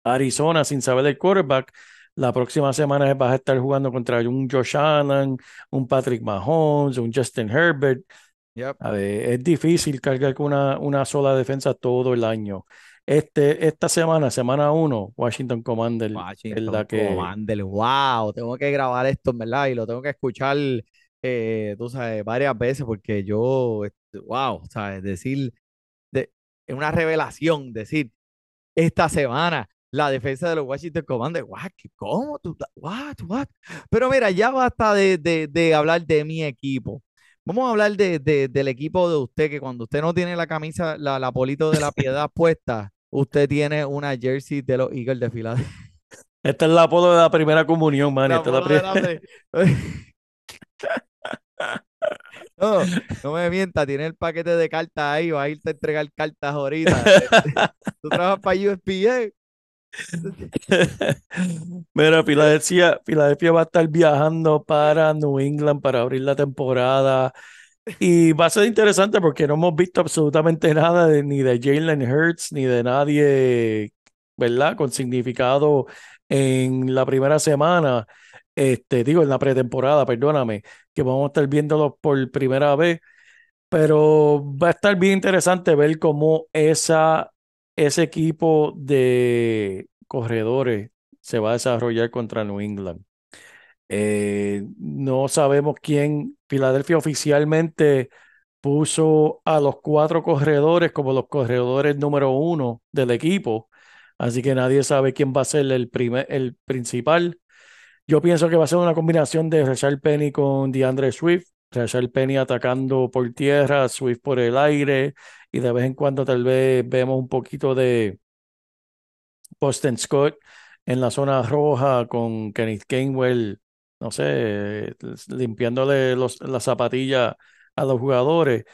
Speaker 3: Arizona sin saber el quarterback. La próxima semana vas a estar jugando contra un Josh Allen, un Patrick Mahomes, un Justin Herbert.
Speaker 2: Yep.
Speaker 3: A ver, es difícil cargar con una, una sola defensa todo el año. Este, esta semana, semana 1, Washington Commander es
Speaker 2: Washington
Speaker 3: la que...
Speaker 2: Commander, wow, tengo que grabar esto, verdad, y lo tengo que escuchar, eh, tú sabes, varias veces, porque yo, este, wow, sabes, decir, de, es una revelación, decir, esta semana, la defensa de los Washington Commanders, wow, ¿cómo tú, what, what? Pero mira, ya basta de, de, de hablar de mi equipo. Vamos a hablar de, de- del equipo de usted, que cuando usted no tiene la camisa, la, la polito de la piedad puesta, usted tiene una jersey de los Eagles de Filadelfia.
Speaker 3: Esta es la apodo de la primera comunión, man.
Speaker 2: La
Speaker 3: Esta es la
Speaker 2: bola de
Speaker 3: primera...
Speaker 2: la pre- No, no me mienta, tiene el paquete de cartas ahí, va a irte a entregar cartas ahorita. Tú trabajas para USPA.
Speaker 3: Mira, Filadelfia, Filadelfia va a estar viajando para New England para abrir la temporada y va a ser interesante porque no hemos visto absolutamente nada ni de Jalen Hurts ni de nadie, ¿verdad? Con significado en la primera semana, este, digo, en la pretemporada, perdóname, que vamos a estar viéndolos por primera vez, pero va a estar bien interesante ver cómo esa, ese equipo de corredores se va a desarrollar contra New England. Eh, no sabemos quién. Filadelfia oficialmente puso a los cuatro corredores como los corredores número uno del equipo. Así que nadie sabe quién va a ser el, primer, principal. Yo pienso que va a ser una combinación de Rashard Penny con DeAndre Swift. Rashard Penny atacando por tierra, Swift por el aire. Y de vez en cuando tal vez vemos un poquito de Boston Scott en la zona roja con Kenneth Gainwell, no sé, limpiándole los, la zapatilla a los jugadores.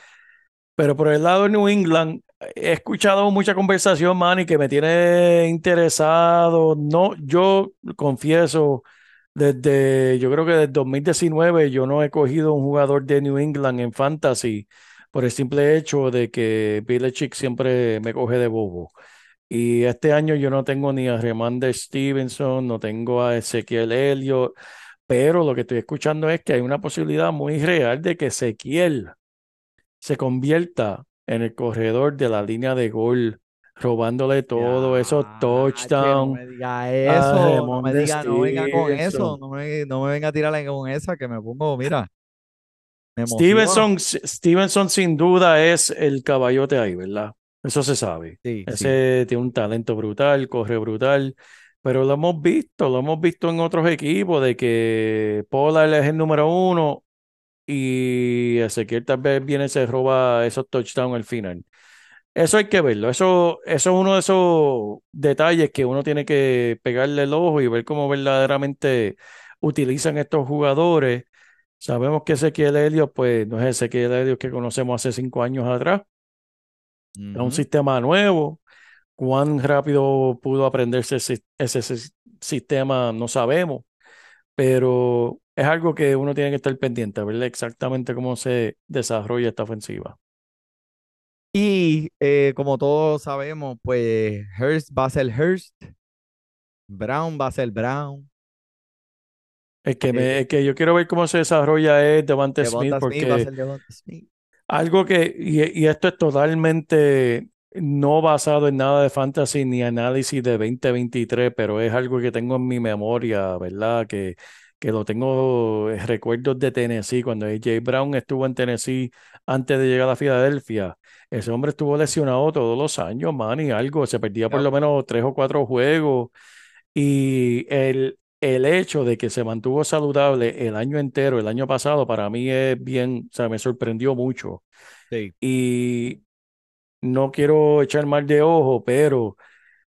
Speaker 3: Pero por el lado de New England, he escuchado mucha conversación, Manny, que me tiene interesado. No, yo confieso, desde, yo creo que desde 2019 yo no he cogido un jugador de New England en fantasy por el simple hecho de que Belichick siempre me coge de bobo. Y este año yo no tengo ni a Remandre Stevenson, no tengo a Ezequiel Elliott, pero lo que estoy escuchando es que hay una posibilidad muy real de que Ezequiel se convierta en el corredor de la línea de gol, robándole todo esos
Speaker 2: che, No
Speaker 3: touchdowns.
Speaker 2: me diga eso, no me diga, no venga con eso, no me, no me venga a tirarle con esa que me pongo, mira.
Speaker 3: Stevenson, Stevenson sin duda es el caballote ahí, ¿verdad? Eso se sabe.
Speaker 2: Sí, sí.
Speaker 3: Ese tiene un talento brutal, corre brutal, pero lo hemos visto, lo hemos visto en otros equipos de que Pollard es el número uno y Ezequiel tal vez viene y se roba esos touchdowns al final. Eso hay que verlo, eso, eso es uno de esos detalles que uno tiene que pegarle el ojo y ver cómo verdaderamente utilizan estos jugadores. Sabemos que Ezequiel Elliott, pues no es Ezequiel Elliott que conocemos hace cinco años atrás, es un sistema nuevo. Cuán rápido pudo aprenderse ese, ese sis- sistema, no sabemos, pero es algo que uno tiene que estar pendiente, ver exactamente cómo se desarrolla esta ofensiva.
Speaker 2: Y eh, como todos sabemos, pues Hurst va a ser Hurst, Brown va a ser Brown,
Speaker 3: El que,
Speaker 2: Eh,
Speaker 3: me, el que yo quiero ver cómo se desarrolla es Devante Smith, algo que, y, y esto es totalmente no basado en nada de fantasy ni análisis de 2023, pero es algo que tengo en mi memoria, ¿verdad? Que, que lo tengo, eh, recuerdos de Tennessee, cuando AJ Brown estuvo en Tennessee antes de llegar a Filadelfia. Ese hombre estuvo lesionado todos los años, man, y algo, se perdía por lo menos tres o cuatro juegos. Y el, el hecho de que se mantuvo saludable el año entero, el año pasado, para mí es bien, o sea, me sorprendió mucho.
Speaker 2: Sí.
Speaker 3: Y no quiero echar mal de ojo, pero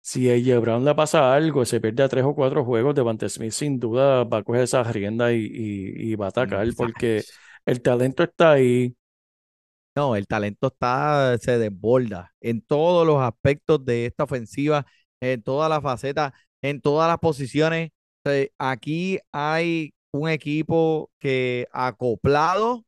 Speaker 3: si a Brown le pasa algo, se pierde a tres o cuatro juegos, Devante Smith sin duda va a coger esa rienda y, y, y va a atacar porque el talento está ahí.
Speaker 2: No, el talento está, se desborda en todos los aspectos de esta ofensiva, en todas las facetas, en todas las posiciones. Aquí hay un equipo que acoplado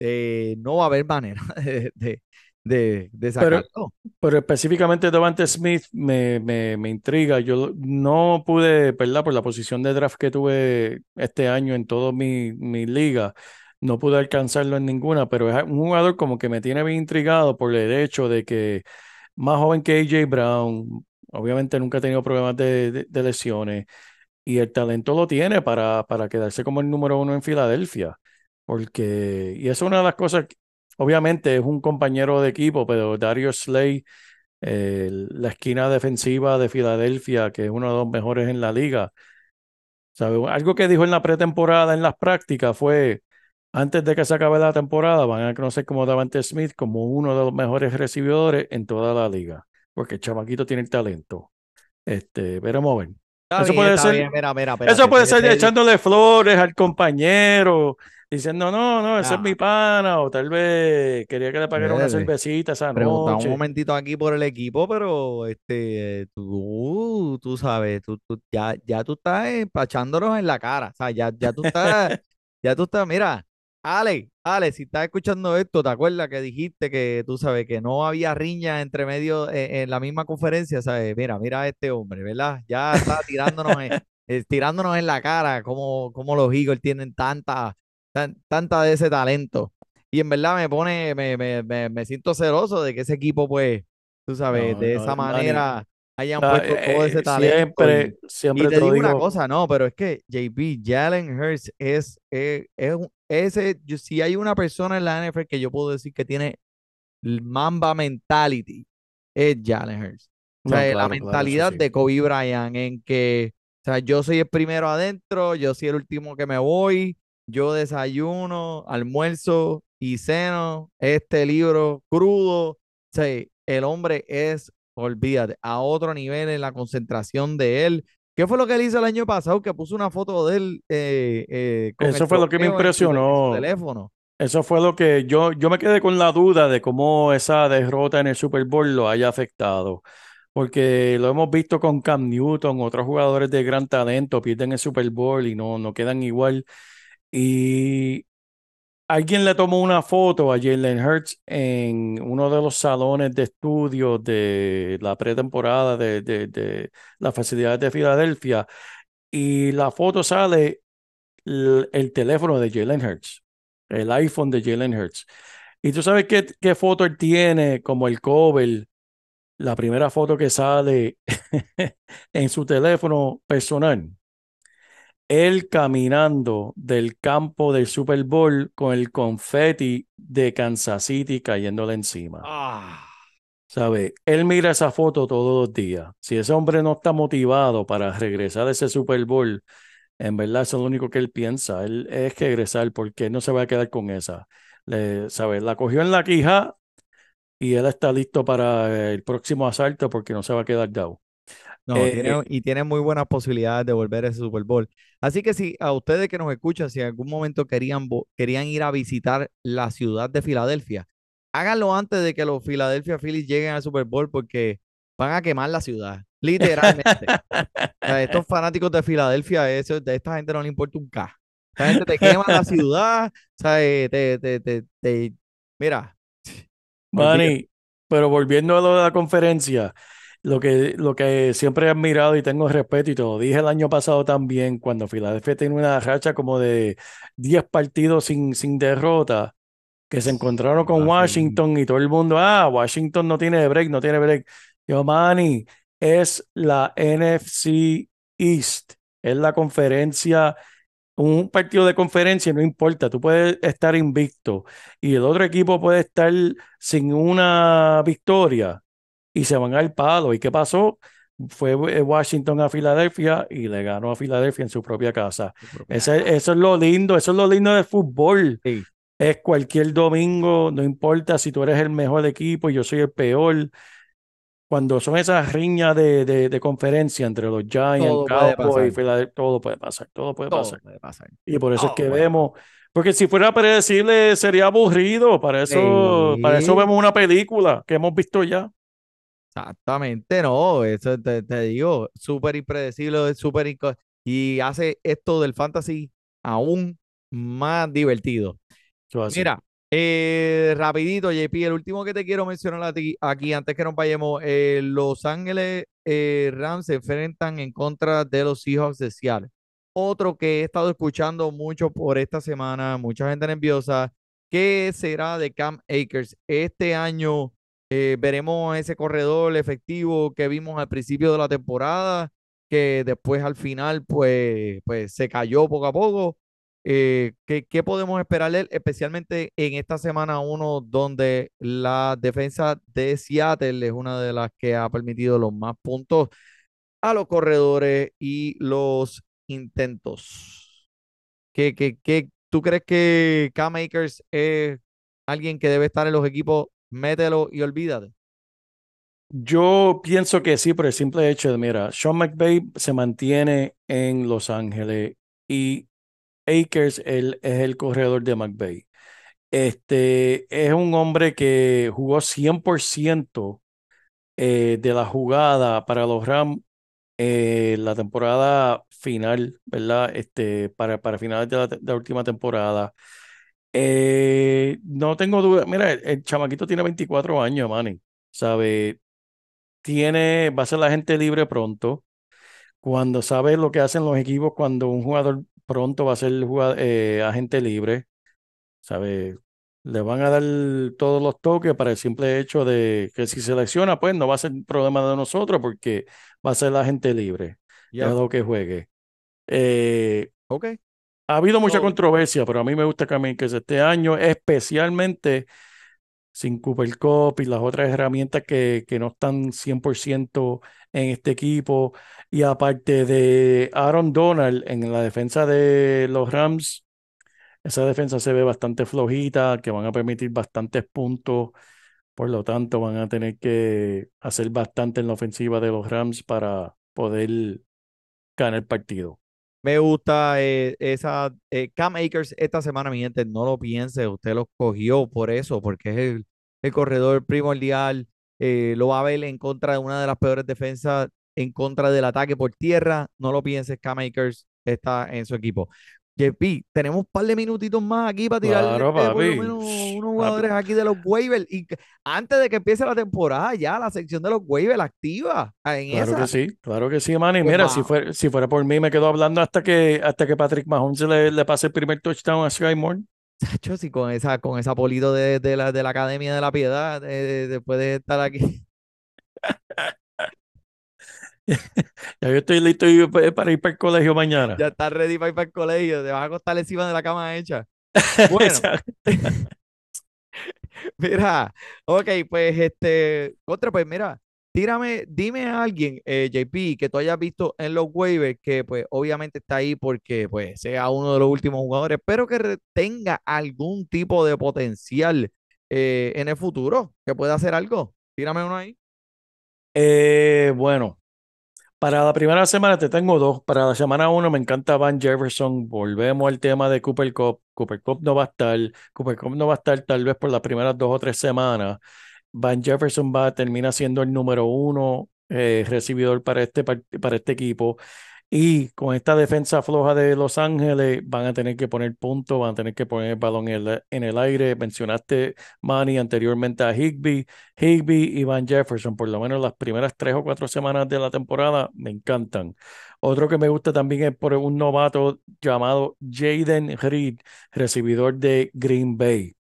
Speaker 2: eh, no va a haber manera de, de, de, de
Speaker 3: Pero,
Speaker 2: sacarlo.
Speaker 3: pero específicamente Devante Smith me, me, me intriga. Yo no pude, ¿verdad? Por la posición de draft que tuve este año en todas mis mi ligas, no pude alcanzarlo en ninguna, pero es un jugador como que me tiene bien intrigado por el hecho de que más joven que AJ Brown, obviamente nunca ha tenido problemas de- de lesiones y el talento lo tiene para, para quedarse como el número uno en Filadelfia. Porque, y es una de las cosas, obviamente es un compañero de equipo, pero Darius Slay, eh, la esquina defensiva de Filadelfia, que es uno de los mejores en la liga. Algo que dijo en la pretemporada, en las prácticas, fue, antes de que se acabe la temporada, van a conocer como Davante Smith como uno de los mejores recibidores en toda la liga, porque el chamaquito tiene el talento. Este, veremos a ver.
Speaker 2: Está
Speaker 3: Eso
Speaker 2: bien,
Speaker 3: puede ser-
Speaker 2: bien, mira, mira,
Speaker 3: Eso puede ser echándole flores al compañero, diciendo, no, no, ese es mi pana, o tal vez quería que le pagara una cervecita esa
Speaker 2: Pregunta un momentito aquí por el equipo, pero este, tú, tú sabes, tú, tú- ya, ya tú estás empachándonos en la cara, o sea, ya, ya tú estás, ya tú estás, mira, Ale, Ale, si estás escuchando esto, ¿te acuerdas que dijiste que tú sabes que no había riña entre medio eh, en, la misma conferencia? ¿Sabes? Mira, mira a este hombre, ¿verdad? Ya está tirándonos en, eh, tirándonos en la cara como, como los Eagles tienen tanta, tan- tanta de ese talento. Y en verdad me pone, me, me, me, me siento celoso de que ese equipo, pues, tú sabes,
Speaker 3: No,
Speaker 2: de
Speaker 3: no,
Speaker 2: esa manera hayan
Speaker 3: Ah,
Speaker 2: puesto todo ese
Speaker 3: eh,
Speaker 2: talento.
Speaker 3: siempre,
Speaker 2: Y,
Speaker 3: siempre
Speaker 2: y te digo una cosa, no, pero es que JP, Jalen Hurts es, es, es un- ese, yo- si hay una persona en la NFL que yo puedo decir que tiene el Mamba mentality, es Jalen Hurts. O
Speaker 3: No,
Speaker 2: sea, la
Speaker 3: claro,
Speaker 2: mentalidad
Speaker 3: sí.
Speaker 2: de Kobe Bryant en que, o sea, yo soy el primero adentro, yo soy el último que me voy, yo desayuno, almuerzo y ceno este libro crudo. O sea, el hombre es, olvídate, a otro nivel en la concentración de él. ¿Qué fue lo que él hizo el año pasado? Que puso una foto de él eh, eh, con
Speaker 3: Eso
Speaker 2: el
Speaker 3: fue lo que me
Speaker 2: trofeo en su te- en su
Speaker 3: impresionó.
Speaker 2: teléfono.
Speaker 3: Eso fue lo que yo, yo me quedé con la duda de cómo esa derrota en el Super Bowl lo haya afectado. Porque lo hemos visto con Cam Newton, otros jugadores de gran talento pierden el Super Bowl y no, no quedan igual. Y alguien le tomó una foto a Jalen Hurts en uno de los salones de estudios de la pretemporada de, de, de las facilidades de Filadelfia. Y la foto sale el teléfono de Jalen Hurts, el iPhone de Jalen Hurts. Y tú sabes qué, qué foto tiene como el cover, la primera foto que sale en su teléfono personal. Él caminando del campo del Super Bowl con el confeti de Kansas City cayéndole encima.
Speaker 2: Ah,
Speaker 3: ¿Sabe? Él mira esa foto todos los días. Si ese hombre no está motivado para regresar a ese Super Bowl, en verdad eso es lo único que él piensa. Él es que regresar porque él no se va a quedar con esa. Le, ¿sabe? La cogió en la quija y él está listo para el próximo asalto porque no se va a quedar dado.
Speaker 2: No,
Speaker 3: Eh,
Speaker 2: tiene,
Speaker 3: eh,
Speaker 2: y tiene muy buenas posibilidades de volver a ese Super Bowl. Así que si a ustedes que nos escuchan, si en algún momento querían, querían ir a visitar la ciudad de Filadelfia, háganlo antes de que los Philadelphia Phillies lleguen al Super Bowl porque van a quemar la ciudad, literalmente. O sea, estos fanáticos de Filadelfia, eso, de esta gente no le importa un K. Esta gente te quema la ciudad, o sea, eh, te, te, te, te- mira.
Speaker 3: Manny, pero volviendo a lo de la conferencia, lo que, lo que siempre he admirado y tengo respeto, y te lo dije el año pasado también, cuando Filadelfia tiene una racha como de 10 partidos sin, sin derrota, que se encontraron con. Washington y todo el mundo, ah, Washington no tiene break, no tiene break. Yo, Manny, es la NFC East, es la conferencia un partido de conferencia no importa, tú puedes estar invicto y el otro equipo puede estar sin una victoria y se van al palo. ¿Y qué pasó? Fue eh, Washington a Filadelfia y le ganó a Filadelfia en su propia casa. Ese- eso es lo lindo, eso es lo lindo del fútbol.
Speaker 2: Sí.
Speaker 3: Es cualquier domingo, no importa si tú eres el mejor equipo y yo soy el peor. Cuando son esas riñas de, de, de conferencia entre los Giants, Cowboys todo puede pasar, todo puede
Speaker 2: Todo
Speaker 3: pasar.
Speaker 2: puede pasar.
Speaker 3: Y por eso es que vemos, porque si fuera predecible sería aburrido, para eso, para eso vemos una película que hemos visto ya.
Speaker 2: Exactamente, no, eso te, te digo, súper impredecible, súper y hace esto del fantasy aún más divertido. Mira, eh, rapidito, JP, el último que te quiero mencionar a ti aquí, antes que nos vayamos, eh, Los Ángeles eh, Rams se enfrentan en contra de los Seahawks de Seattle. Otro que he estado escuchando mucho por esta semana, mucha gente nerviosa, ¿qué será de Cam Akers? Este año Eh, veremos ese corredor efectivo que vimos al principio de la temporada, que después al final pues, pues se cayó poco a poco. Eh, ¿qué, qué podemos esperar especialmente en esta semana 1, donde la defensa de Seattle es una de las que ha permitido los más puntos a los corredores y los intentos? ¿Qué, qué, qué, ¿Tú crees que K-Makers es alguien que debe estar en los equipos? Mételo y olvídate.
Speaker 3: Yo pienso que sí, por el simple hecho de, mira, Sean McVay se mantiene en Los Ángeles y Akers él, es el corredor de McVay. Este es un hombre que jugó 100% eh, de la jugada para los Rams eh, la temporada final, ¿verdad? Este, para, para finales de la, de la última temporada. Eh, no tengo duda. Mira, el, el chamaquito tiene 24 años, Manny. ¿Sabe? Tiene, va a ser la gente libre pronto. Cuando sabe lo que hacen los equipos, cuando un jugador pronto va a ser jugador, eh, agente libre, ¿sabe? Le van a dar todos los toques para el simple hecho de que si selecciona, pues no va a ser problema de nosotros porque va a ser la gente libre.
Speaker 2: Ya.
Speaker 3: Lo que juegue. Eh,
Speaker 2: Ok.
Speaker 3: Ha habido mucha controversia, pero a mí me gusta que que este año, especialmente sin Cooper Cup y las otras herramientas que, que no están 100% en este equipo. Y aparte de Aaron Donald en la defensa de los Rams, esa defensa se ve bastante flojita, que van a permitir bastantes puntos. Por lo tanto, van a tener que hacer bastante en la ofensiva de los Rams para poder ganar el partido.
Speaker 2: Me gusta eh, esa eh, Cam Akers esta semana, mi gente, no lo piense, usted lo cogió por eso, porque es el, el corredor primordial, eh, lo va a ver en contra de una de las peores defensas en contra del ataque por tierra, no lo pienses, Cam Akers está en su equipo. JP, tenemos un par de minutitos más aquí para tirar
Speaker 3: Claro,
Speaker 2: por lo
Speaker 3: papi.
Speaker 2: menos
Speaker 3: Shh,
Speaker 2: unos
Speaker 3: papi.
Speaker 2: jugadores aquí de los waivers y antes de que empiece la temporada ya la sección de los waivers activa ah, en
Speaker 3: Claro
Speaker 2: esa.
Speaker 3: que sí, claro que sí, Manny.
Speaker 2: Pues
Speaker 3: Mira, si fuera, si fuera por mí, me quedo hablando hasta que, hasta que Patrick Mahomes le, le pase el primer touchdown a Sky Moore.
Speaker 2: Chacho, sí, con esa, con esa polito de, de la, de la Academia de la Piedad, de- de- después de estar aquí.
Speaker 3: Ya yo estoy listo pa- para ir para el colegio mañana.
Speaker 2: Ya está ready para ir para el colegio, te vas a acostar encima de la cama hecha. Bueno, mira, ok, pues este, contra, pues mira, tírame, dime a alguien, eh, JP, que tú hayas visto en los waivers, que pues obviamente está ahí porque pues sea uno de los últimos jugadores, pero que tenga algún tipo de potencial eh, en el futuro, que pueda hacer algo. Tírame uno ahí.
Speaker 3: Eh, bueno, para la primera semana te tengo dos. Para la semana uno me encanta Van Jefferson. Volvemos al tema de Cooper Cup. Cooper Cup no va a estar. Cooper Cup no va a estar tal vez por las primeras dos o tres semanas. Van Jefferson va a terminar siendo el número uno eh, recibidor para este, para este equipo. Y con esta defensa floja de Los Ángeles van a tener que poner puntos, van a tener que poner el balón en el, aire. Mencionaste, Manny, anteriormente a Higby. Higby y Van Jefferson, por lo menos las primeras tres o cuatro semanas de la temporada, me encantan. Otro que me gusta también es por un novato llamado Jaden Reed, recibidor de Green Bay.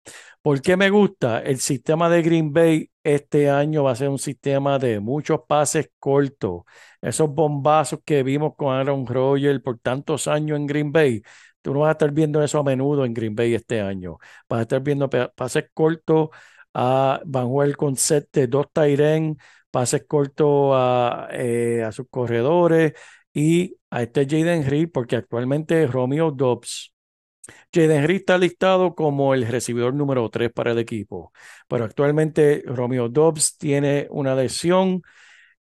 Speaker 3: ¿Por qué me gusta? El sistema de Green Bay este año va a ser un sistema de muchos pases cortos. Esos bombazos que vimos con Aaron Rodgers por tantos años en Green Bay, tú no vas a estar viendo eso a menudo en Green Bay este año. Vas a estar viendo pa- pases cortos, a, van a jugar con set de dos Tyren, pases cortos a, eh, a sus corredores y a este Jaden Reed, porque actualmente Romeo Dobbs Jaden Reed está listado como el recibidor número 3 para el equipo, pero actualmente Romeo Dobbs tiene una lesión.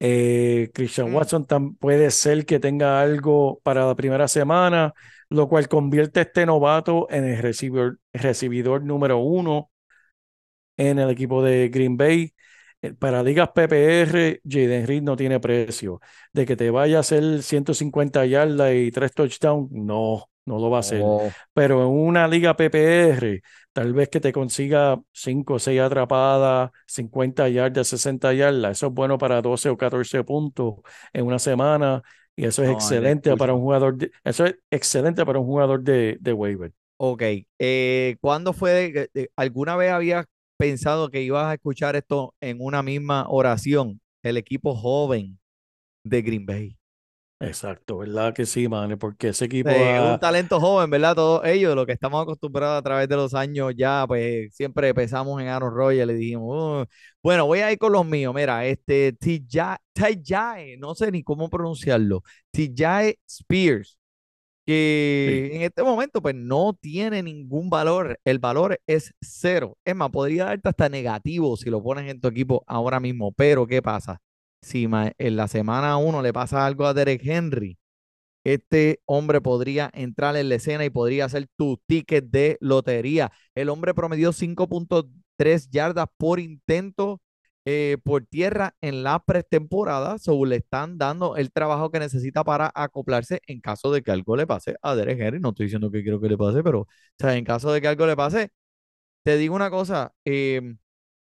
Speaker 3: eh, Christian. Watson puede ser que tenga algo para la primera semana, lo cual convierte a este novato en el recibidor, recibidor número uno en el equipo de Green Bay. Eh, Para ligas PPR, Jaden Reed no tiene precio. De que te vaya a hacer 150 yardas y 3 touchdowns, no, no lo va a hacer
Speaker 2: Oh,
Speaker 3: pero en una liga PPR, tal vez que te consiga 5 o 6 atrapadas, 50 yardas, 60 yardas, eso es bueno para 12 o 14 puntos en una semana y eso es
Speaker 2: No,
Speaker 3: excelente para un jugador de, eso es excelente para un jugador de, de waiver.
Speaker 2: ok. Eh, ¿cuándo fue? de- de- ¿Alguna vez había pensado que ibas a escuchar esto en una misma oración. El equipo joven de Green Bay.
Speaker 3: Exacto, ¿verdad que sí, man? Porque ese equipo
Speaker 2: Eh,
Speaker 3: ha-
Speaker 2: un talento joven, ¿verdad? Todos ellos, lo que estamos acostumbrados a través de los años ya, pues siempre pensamos en Aaron Rodgers, le dijimos, "Oh". bueno, voy a ir con los míos, mira, este Tija- Tajae, no sé ni cómo pronunciarlo, Tijae Spears, que en este momento pues no tiene ningún valor, el valor es cero, es más, podría darte hasta negativo si lo pones en tu equipo ahora mismo, pero ¿qué pasa? Si en la semana uno le pasa algo a Derek Henry, este hombre podría entrar en la escena y podría hacer tu ticket de lotería. El hombre promedió 5.3 yardas por intento eh, por tierra en la pretemporada. So, le están dando el trabajo que necesita para acoplarse en caso de que algo le pase a Derek Henry. No estoy diciendo que quiero que le pase, pero en caso de que algo le pase, te digo una cosa. em,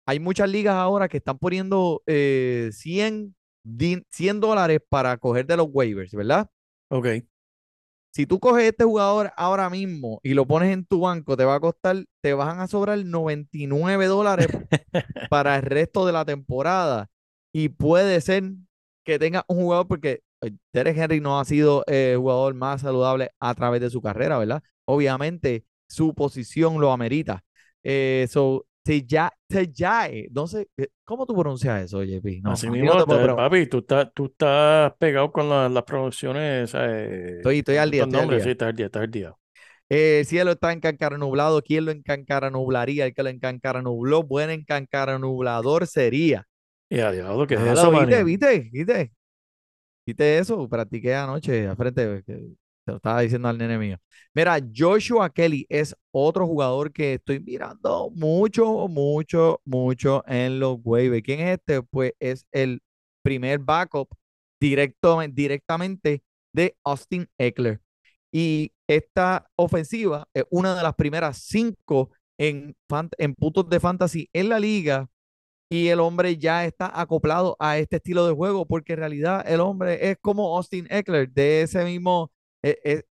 Speaker 2: hay muchas ligas ahora que están poniendo eh, 100, din- 100 dólares para coger de los waivers, ¿verdad?
Speaker 3: Ok,
Speaker 2: Si tú coges este jugador ahora mismo y lo pones en tu banco, te va a costar, te van a sobrar 99 dólares para el resto de la temporada. Y puede ser que tenga un jugador, porque eh, Derek Henry no ha sido eh, el jugador más saludable a través de su carrera, ¿verdad? Obviamente su posición lo amerita. Eh, so, Tejae, no sé, eh, ¿cómo tú pronuncias eso, JP? No,
Speaker 3: así mismo,
Speaker 2: no te preguntar.
Speaker 3: papi, tú estás, tú estás pegado con la- las producciones, ¿sabes?
Speaker 2: Estoy, estoy al día, estoy al
Speaker 3: nombres,
Speaker 2: día.
Speaker 3: sí, estás al día, estás al día.
Speaker 2: Eh, el cielo está encancara nublado. ¿Quién lo encancara nublaría? El que lo encancara nubló. Buen encancara nublador sería.
Speaker 3: Y a diablo, ¿qué es eso,
Speaker 2: viste, viste, viste. Viste eso. Practiqué anoche al frente. Te lo estaba diciendo al nene mío. Mira, Joshua Kelly es otro jugador que estoy mirando mucho, mucho, mucho en los waivers. ¿Quién es este? Pues es el primer backup directo, directamente de Austin Eckler. Y esta ofensiva es una de las primeras cinco en, en puntos de fantasy en la liga. Y el hombre ya está acoplado a este estilo de juego, porque en realidad el hombre es como Austin Eckler, de ese mismo,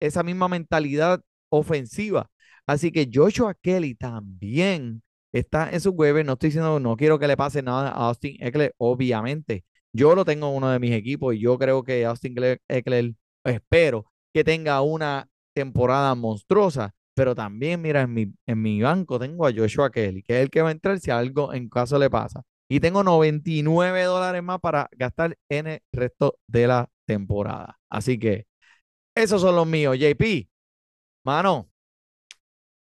Speaker 2: esa misma mentalidad ofensiva. Así que Joshua Kelly también está en su web. No estoy diciendo, no quiero que le pase nada a Austin Eckler, obviamente. Yo lo tengo en uno de mis equipos y yo creo que Austin Eckler, espero que tenga una temporada monstruosa, pero también, mira, en mi, en mi banco tengo a Joshua Kelly, que es el que va a entrar si algo en caso le pasa. Y tengo 99 dólares más para gastar en el resto de la temporada. Así que esos son los míos, JP. Mano,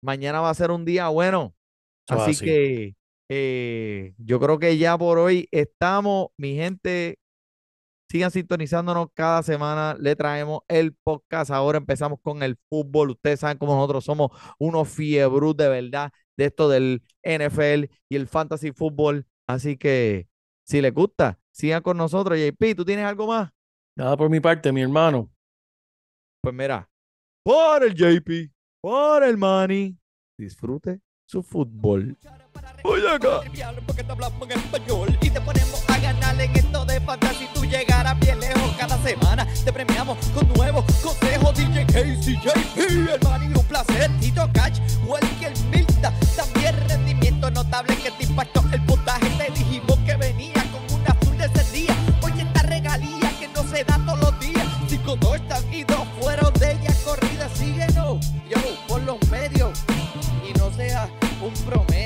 Speaker 2: mañana va a ser un día bueno.
Speaker 3: Eso es
Speaker 2: Así
Speaker 3: así.
Speaker 2: que eh, yo creo que ya por hoy estamos, mi gente. Sigan sintonizándonos cada semana. Le traemos el podcast. Ahora empezamos con el fútbol. Ustedes saben cómo nosotros somos unos fiebrus de verdad de esto del NFL y el fantasy fútbol. Así que si les gusta, sigan con nosotros. JP, ¿tú tienes algo más?
Speaker 3: Nada por mi parte, mi hermano.
Speaker 2: Pues mira, por el JP, por el money, disfrute su fútbol. Voy acá.
Speaker 1: Porque te hablamos en español y te ponemos a ganar en esto de fantasía. Si tú llegaras bien lejos cada semana, te premiamos con nuevos consejos. DJ Casey, JP, el mani, un placer. Tito Cash, Welker Milta. También rendimiento notable que te impactó el puntaje.
Speaker 2: Te dijimos que venía con un azul de ese día. Oye, esta regalía que no se da todos los días. 5, 2, y 2. promete.